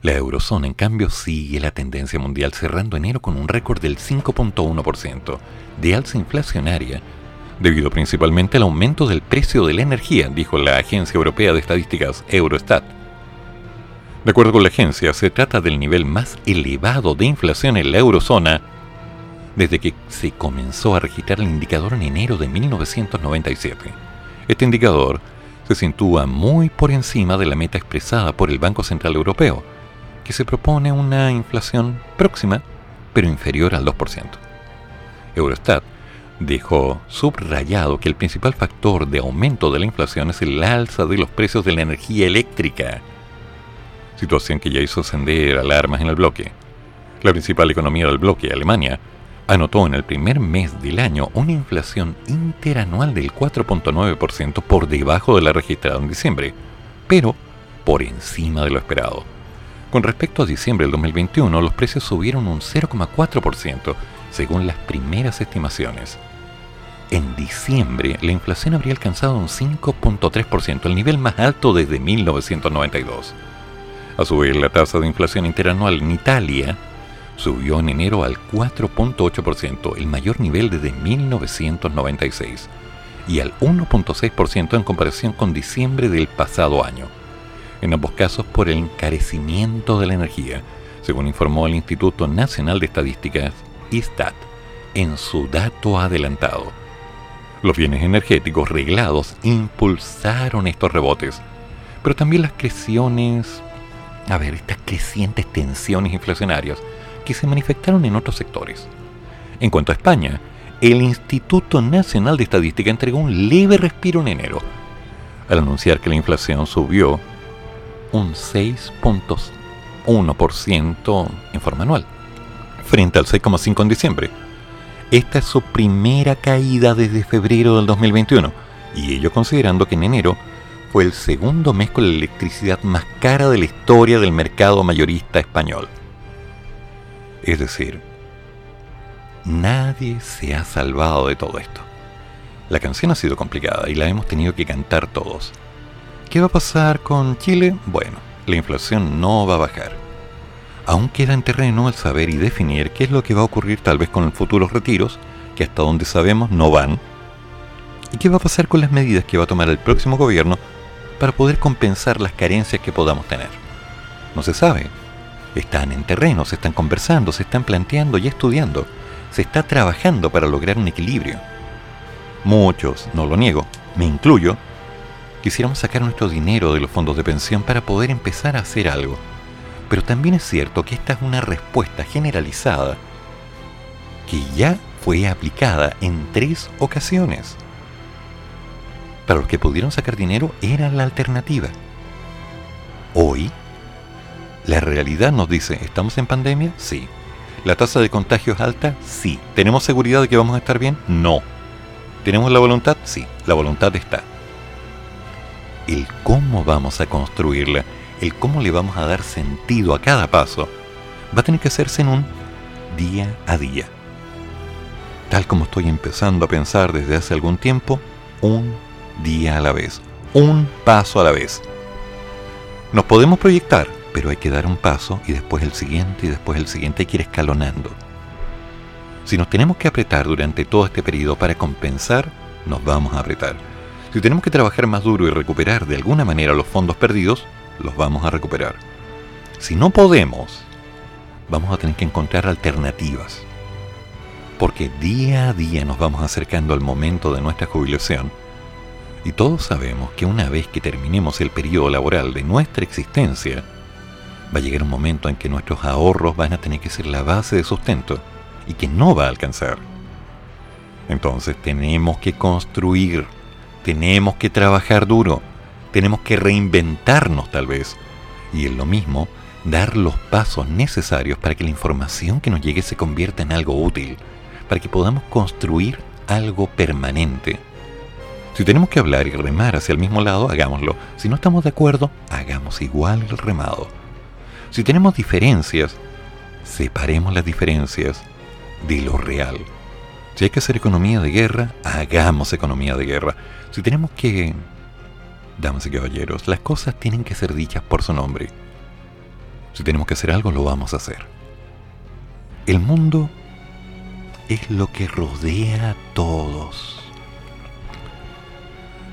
La eurozona, en cambio, sigue la tendencia mundial cerrando enero con un récord del 5.1% de alza inflacionaria debido principalmente al aumento del precio de la energía, dijo la Agencia Europea de Estadísticas Eurostat. De acuerdo con la agencia, se trata del nivel más elevado de inflación en la eurozona desde que se comenzó a registrar el indicador en enero de 1997. Este indicador se sitúa muy por encima de la meta expresada por el Banco Central Europeo, que se propone una inflación próxima, pero inferior al 2%. Eurostat dejó subrayado que el principal factor de aumento de la inflación es el alza de los precios de la energía eléctrica, situación que ya hizo ascender alarmas en el bloque. La principal economía del bloque, Alemania, anotó en el primer mes del año una inflación interanual del 4.9% por debajo de la registrada en diciembre, pero por encima de lo esperado. Con respecto a diciembre del 2021, los precios subieron un 0,4%, según las primeras estimaciones. En diciembre, la inflación habría alcanzado un 5.3%, el nivel más alto desde 1992. A su vez, la tasa de inflación interanual en Italia subió en enero al 4.8%, el mayor nivel desde 1996, y al 1.6% en comparación con diciembre del pasado año. En ambos casos por el encarecimiento de la energía, según informó el Instituto Nacional de Estadísticas, ISTAT, en su dato adelantado. Los bienes energéticos reglados impulsaron estos rebotes, pero también las creaciones, a ver, estas crecientes tensiones inflacionarias que se manifestaron en otros sectores. En cuanto a España, el Instituto Nacional de Estadística entregó un leve respiro en enero, al anunciar que la inflación subió un 6.1% en forma anual, frente al 6,5% en diciembre. Esta es su primera caída desde febrero del 2021, y ello considerando que en enero fue el segundo mes con la electricidad más cara de la historia del mercado mayorista español. Es decir, nadie se ha salvado de todo esto. La canción ha sido complicada y la hemos tenido que cantar todos. ¿Qué va a pasar con Chile? Bueno, la inflación no va a bajar. Aún queda en terreno el saber y definir qué es lo que va a ocurrir tal vez con los futuros retiros, que hasta donde sabemos no van, y qué va a pasar con las medidas que va a tomar el próximo gobierno para poder compensar las carencias que podamos tener. No se sabe. Están en terreno, se están conversando, se están planteando y estudiando. Se está trabajando para lograr un equilibrio. Muchos, no lo niego, me incluyo, quisiéramos sacar nuestro dinero de los fondos de pensión para poder empezar a hacer algo. Pero también es cierto que esta es una respuesta generalizada que ya fue aplicada en tres ocasiones. Para los que pudieron sacar dinero era la alternativa. Hoy, La realidad nos dice, ¿estamos en pandemia? Sí. ¿La tasa de contagio es alta? Sí. ¿Tenemos seguridad de que vamos a estar bien? No. ¿Tenemos la voluntad? Sí, la voluntad está. El cómo vamos a construirla, el cómo le vamos a dar sentido a cada paso, va a tener que hacerse en un día a día. Tal como estoy empezando a pensar desde hace algún tiempo, un día a la vez, un paso a la vez. Nos podemos proyectar, pero hay que dar un paso y después el siguiente y después el siguiente, hay que ir escalonando. Si nos tenemos que apretar durante todo este periodo para compensar, nos vamos a apretar. Si tenemos que trabajar más duro y recuperar de alguna manera los fondos perdidos, los vamos a recuperar. Si no podemos, vamos a tener que encontrar alternativas. Porque día a día nos vamos acercando al momento de nuestra jubilación y todos sabemos que una vez que terminemos el periodo laboral de nuestra existencia, va a llegar un momento en que nuestros ahorros van a tener que ser la base de sustento y que no va a alcanzar. Entonces tenemos que construir, tenemos que trabajar duro, tenemos que reinventarnos tal vez. Y en lo mismo, dar los pasos necesarios para que la información que nos llegue se convierta en algo útil, para que podamos construir algo permanente. Si tenemos que hablar y remar hacia el mismo lado, hagámoslo. Si no estamos de acuerdo, hagamos igual el remado. Si tenemos diferencias, separemos las diferencias de lo real. Si hay que hacer economía de guerra, hagamos economía de guerra. Si tenemos que... Damas y caballeros, las cosas tienen que ser dichas por su nombre. Si tenemos que hacer algo, lo vamos a hacer. El mundo es lo que rodea a todos.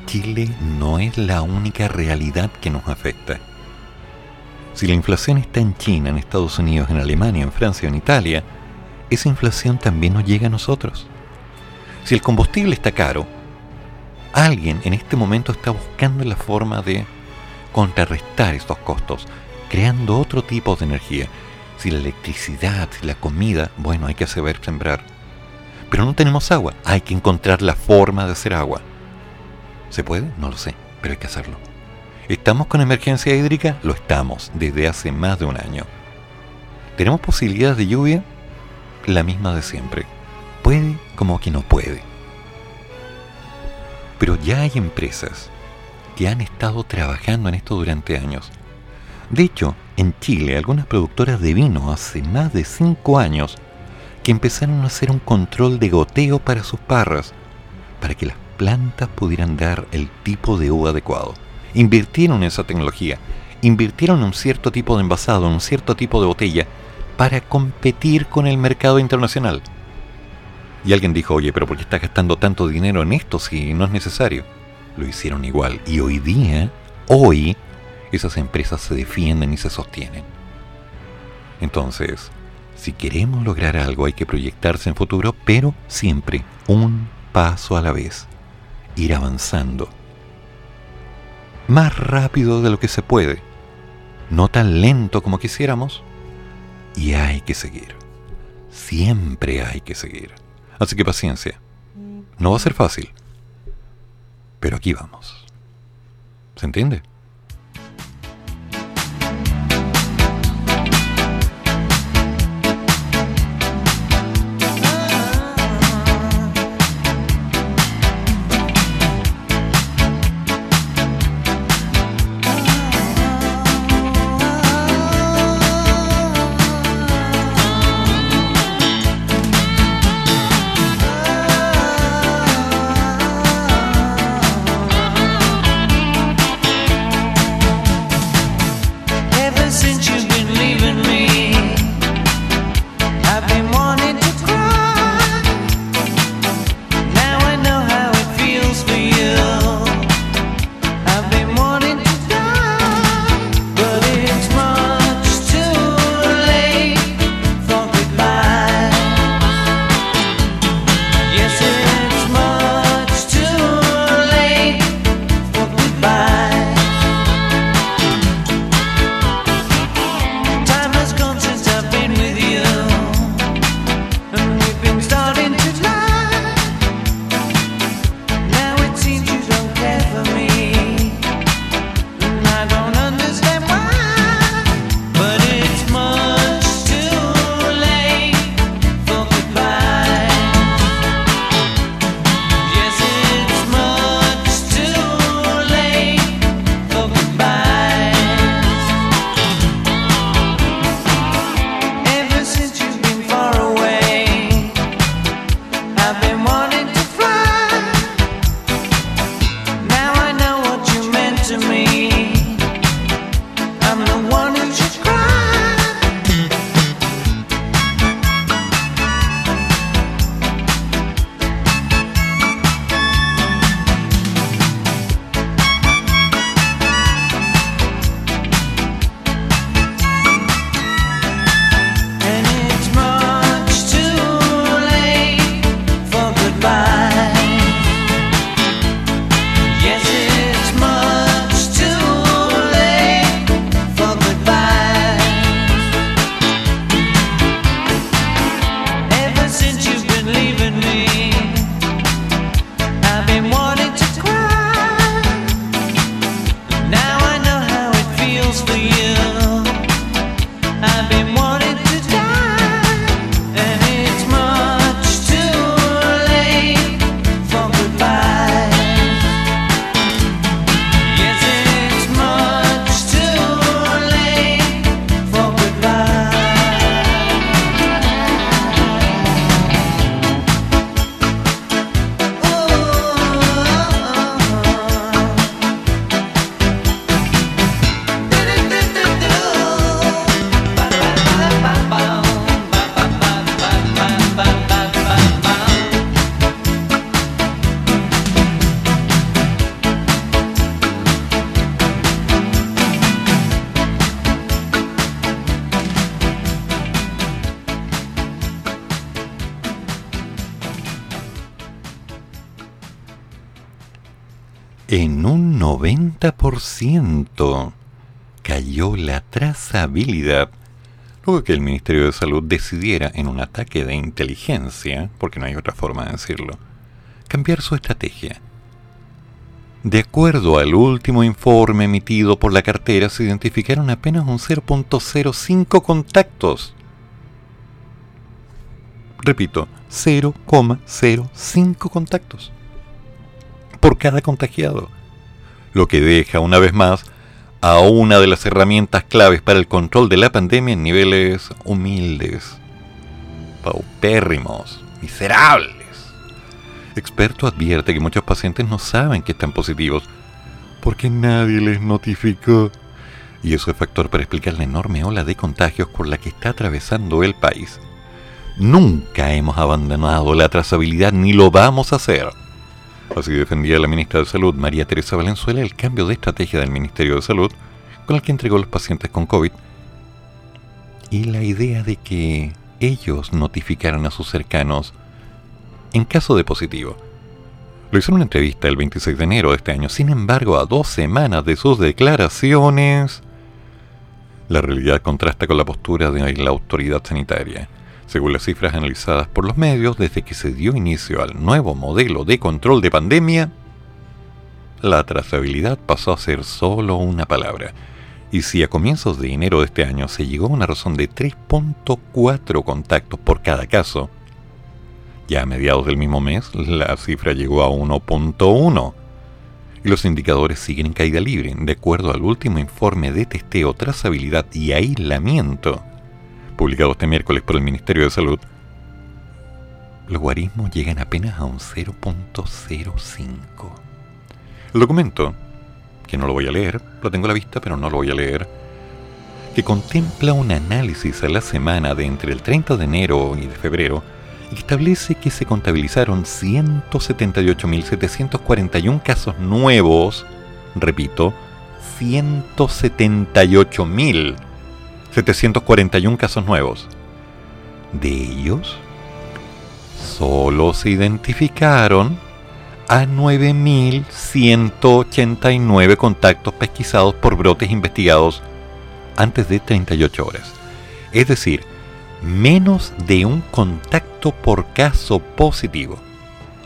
Chile no es la única realidad que nos afecta. Si la inflación está en China, en Estados Unidos, en Alemania, en Francia en Italia, esa inflación también nos llega a nosotros. Si el combustible está caro, alguien en este momento está buscando la forma de contrarrestar estos costos, creando otro tipo de energía. Si la electricidad, si la comida, bueno, hay que saber sembrar. Pero no tenemos agua, hay que encontrar la forma de hacer agua. ¿Se puede? No lo sé, pero hay que hacerlo. ¿Estamos con emergencia hídrica? Lo estamos, desde hace más de un año. ¿Tenemos posibilidades de lluvia? La misma de siempre. Puede como que no puede. Pero ya hay empresas que han estado trabajando en esto durante años. De hecho, en Chile, algunas productoras de vino hace más de 5 años que empezaron a hacer un control de goteo para sus parras, para que las plantas pudieran dar el tipo de uva adecuado. Invirtieron en esa tecnología, invirtieron en un cierto tipo de envasado, en un cierto tipo de botella, para competir con el mercado internacional. Y alguien dijo, oye, pero ¿por qué estás gastando tanto dinero en esto si no es necesario? Lo hicieron igual. Y hoy día, hoy, esas empresas se defienden y se sostienen. Entonces, si queremos lograr algo hay que proyectarse en futuro, pero siempre un paso a la vez. Ir avanzando. Más rápido de lo que se puede. No tan lento como quisiéramos. Y hay que seguir. Siempre hay que seguir. Así que paciencia. No va a ser fácil. Pero aquí vamos. ¿Se entiende? 90% cayó la trazabilidad luego que el Ministerio de Salud decidiera, en un ataque de inteligencia, porque no hay otra forma de decirlo, cambiar su estrategia. De acuerdo al último informe emitido por la cartera, se identificaron apenas un 0.05 contactos. Repito, 0,05 contactos por cada contagiado. Lo que deja, una vez más, a una de las herramientas claves para el control de la pandemia en niveles humildes, paupérrimos, miserables. Experto advierte que muchos pacientes no saben que están positivos porque nadie les notificó. Y eso es factor para explicar la enorme ola de contagios por la que está atravesando el país. Nunca hemos abandonado la trazabilidad ni lo vamos a hacer. Así defendía la ministra de Salud, María Teresa Valenzuela, el cambio de estrategia del Ministerio de Salud con el que entregó los pacientes con COVID y la idea de que ellos notificaran a sus cercanos en caso de positivo. Lo hizo en una entrevista el 26 de enero de este año. Sin embargo, a dos semanas de sus declaraciones, la realidad contrasta con la postura de la autoridad sanitaria. Según las cifras analizadas por los medios, desde que se dio inicio al nuevo modelo de control de pandemia, la trazabilidad pasó a ser solo una palabra. Y si a comienzos de enero de este año se llegó a una razón de 3.4 contactos por cada caso, ya a mediados del mismo mes la cifra llegó a 1.1 y los indicadores siguen en caída libre, de acuerdo al último informe de testeo, trazabilidad y aislamiento publicado este miércoles por el Ministerio de Salud. Los guarismos llegan apenas a un 0.05. El documento, que no lo voy a leer, lo tengo a la vista pero no lo voy a leer, que contempla un análisis a la semana de entre el 30 de enero y de febrero, establece que se contabilizaron 178.741 casos nuevos, repito, 178.741 casos nuevos. De ellos, solo se identificaron a 9.189 contactos pesquisados por brotes investigados antes de 38 horas. Es decir, menos de un contacto por caso positivo.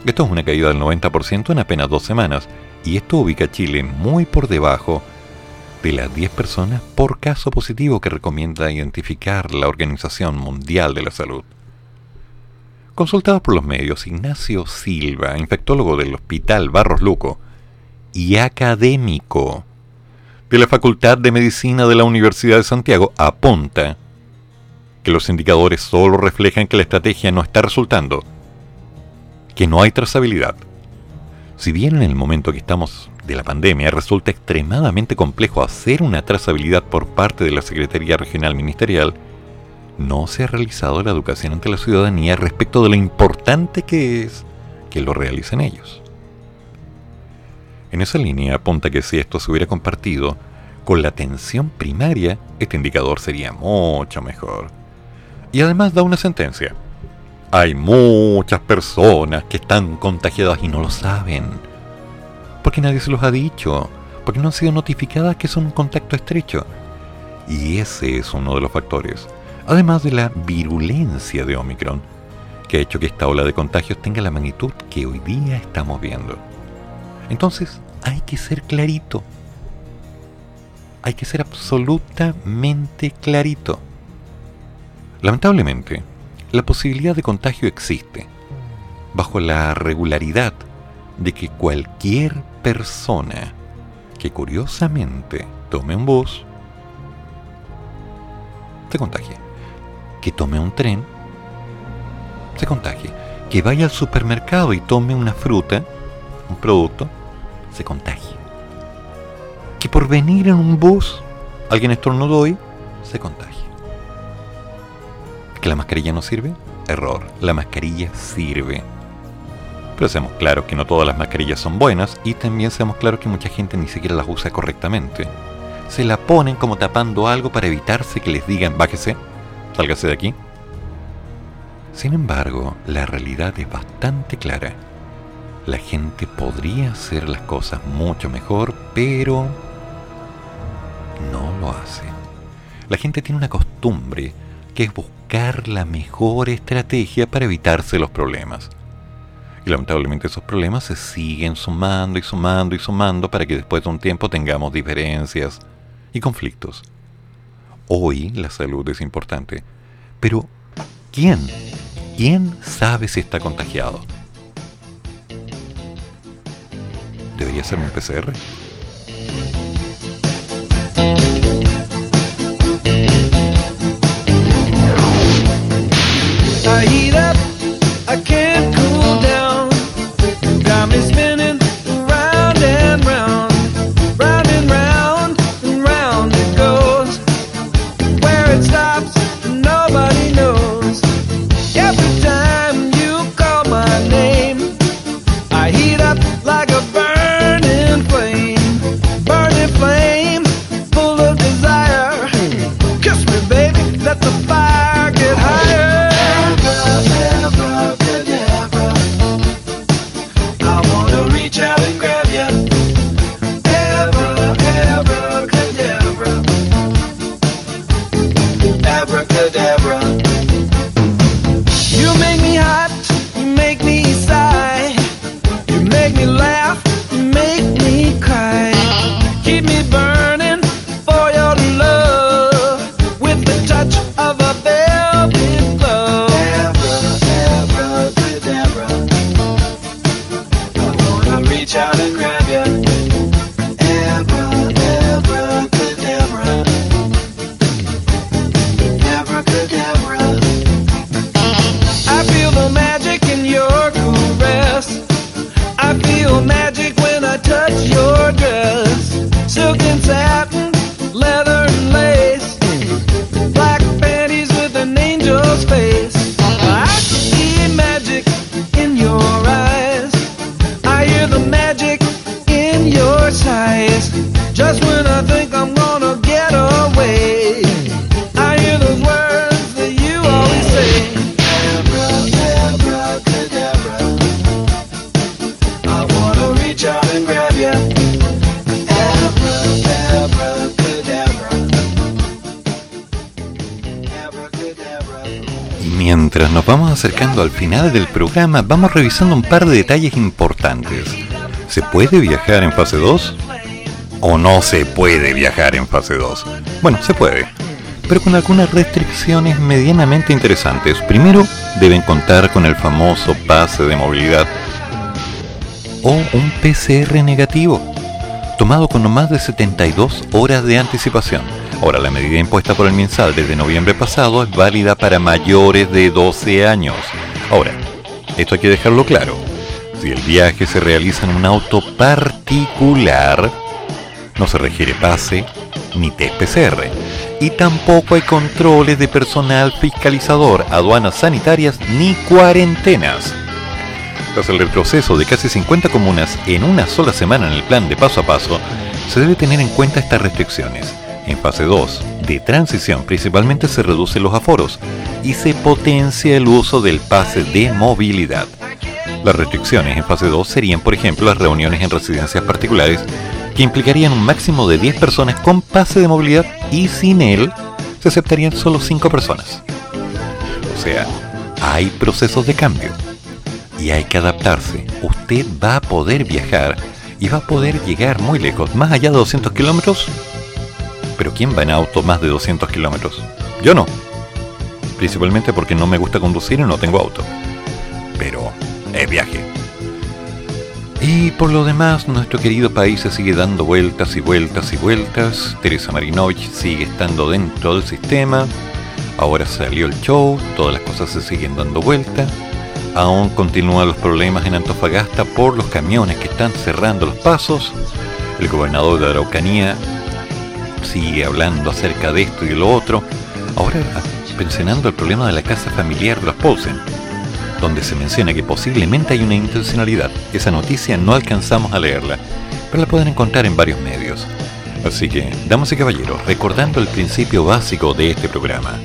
Esto es una caída del 90% en apenas dos semanas, y esto ubica a Chile muy por debajo de las 10 personas por caso positivo que recomienda identificar la Organización Mundial de la Salud. Consultado por los medios, Ignacio Silva, infectólogo del Hospital Barros Luco y académico de la Facultad de Medicina de la Universidad de Santiago, apunta que los indicadores solo reflejan que la estrategia no está resultando, que no hay trazabilidad. Si bien en el momento que estamos de la pandemia resulta extremadamente complejo hacer una trazabilidad por parte de la Secretaría Regional Ministerial, no se ha realizado la educación ante la ciudadanía respecto de lo importante que es que lo realicen ellos. En esa línea apunta que si esto se hubiera compartido con la atención primaria, este indicador sería mucho mejor. Y además da una sentencia. Hay muchas personas que están contagiadas y no lo saben. Porque nadie se los ha dicho. Porque no han sido notificadas que son un contacto estrecho. Y ese es uno de los factores. Además de la virulencia de Omicron, que ha hecho que esta ola de contagios tenga la magnitud que hoy día estamos viendo. Entonces, hay que ser clarito. Hay que ser absolutamente clarito. Lamentablemente, la posibilidad de contagio existe, bajo la regularidad de que cualquier persona que curiosamente tome un bus se contagie, que tome un tren se contagie, que vaya al supermercado y tome una fruta, un producto, se contagie, que por venir en un bus alguien estornudó y se contagie. ¿Que la mascarilla no sirve? Error, la mascarilla sirve. Pero seamos claros que no todas las mascarillas son buenas y también seamos claros que mucha gente ni siquiera las usa correctamente. Se la ponen como tapando algo para evitarse que les digan bájese, sálgase de aquí. Sin embargo, la realidad es bastante clara. La gente podría hacer las cosas mucho mejor, pero no lo hace. La gente tiene una costumbre que es buscar la mejor estrategia para evitarse los problemas. Lamentablemente esos problemas se siguen sumando y sumando y sumando para que después de un tiempo tengamos diferencias y conflictos. Hoy la salud es importante, pero ¿quién? ¿Quién sabe si está contagiado? ¿Debería ser un PCR? Vamos acercando al final del programa, vamos revisando un par de detalles importantes. ¿Se puede viajar en fase 2? ¿O no se puede viajar en fase 2? Bueno, se puede, pero con algunas restricciones medianamente interesantes. Primero, deben contar con el famoso pase de movilidad o un PCR negativo, tomado con no más de 72 horas de anticipación. Ahora, la medida impuesta por el MinSal desde noviembre pasado es válida para mayores de 12 años. Ahora, esto hay que dejarlo claro. Si el viaje se realiza en un auto particular, no se requiere pase ni test PCR. Y tampoco hay controles de personal fiscalizador, aduanas sanitarias ni cuarentenas. Tras el retroceso de casi 50 comunas en una sola semana en el plan de paso a paso, se debe tener en cuenta estas restricciones. En fase 2, de transición, principalmente se reducen los aforos y se potencia el uso del pase de movilidad. Las restricciones en fase 2 serían, por ejemplo, las reuniones en residencias particulares, que implicarían un máximo de 10 personas con pase de movilidad y sin él se aceptarían solo 5 personas. O sea, hay procesos de cambio y hay que adaptarse. Usted va a poder viajar y va a poder llegar muy lejos, más allá de 200 kilómetros. Pero ¿quién va en auto más de 200 kilómetros? Yo no. Principalmente porque no me gusta conducir y no tengo auto. Pero es viaje. Y por lo demás, nuestro querido país se sigue dando vueltas y vueltas y vueltas. Teresa Marinovich sigue estando dentro del sistema. Ahora salió el show, todas las cosas se siguen dando vueltas. Aún continúan los problemas en Antofagasta por los camiones que están cerrando los pasos. El gobernador de Araucanía sigue hablando acerca de esto y de lo otro. Ahora mencionando el problema de la casa familiar de los Paulsen, donde se menciona que posiblemente hay una intencionalidad. Esa noticia no alcanzamos a leerla, pero la pueden encontrar en varios medios. Así que, damas y caballeros, recordando el principio básico de este programa,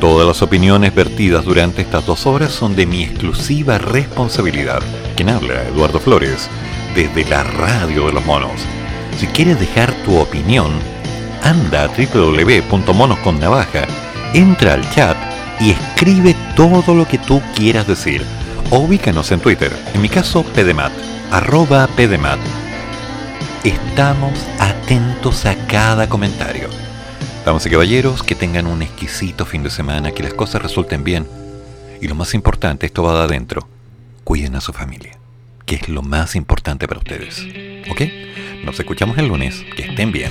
Todas las opiniones vertidas durante estas dos horas son de mi exclusiva responsabilidad. Quien habla, Eduardo Flores, desde la radio de los monos. Si quieres dejar tu opinión, anda a www.monosconnavaja, entra al chat y escribe todo lo que tú quieras decir. O ubícanos en Twitter, en mi caso Pdemat, arroba Pdemat. Estamos atentos a cada comentario. Damas y caballeros, que tengan un exquisito fin de semana, que las cosas resulten bien. Y lo más importante, esto va de adentro. Cuiden a su familia, que es lo más importante para ustedes. ¿Ok? Nos escuchamos el lunes. Que estén bien.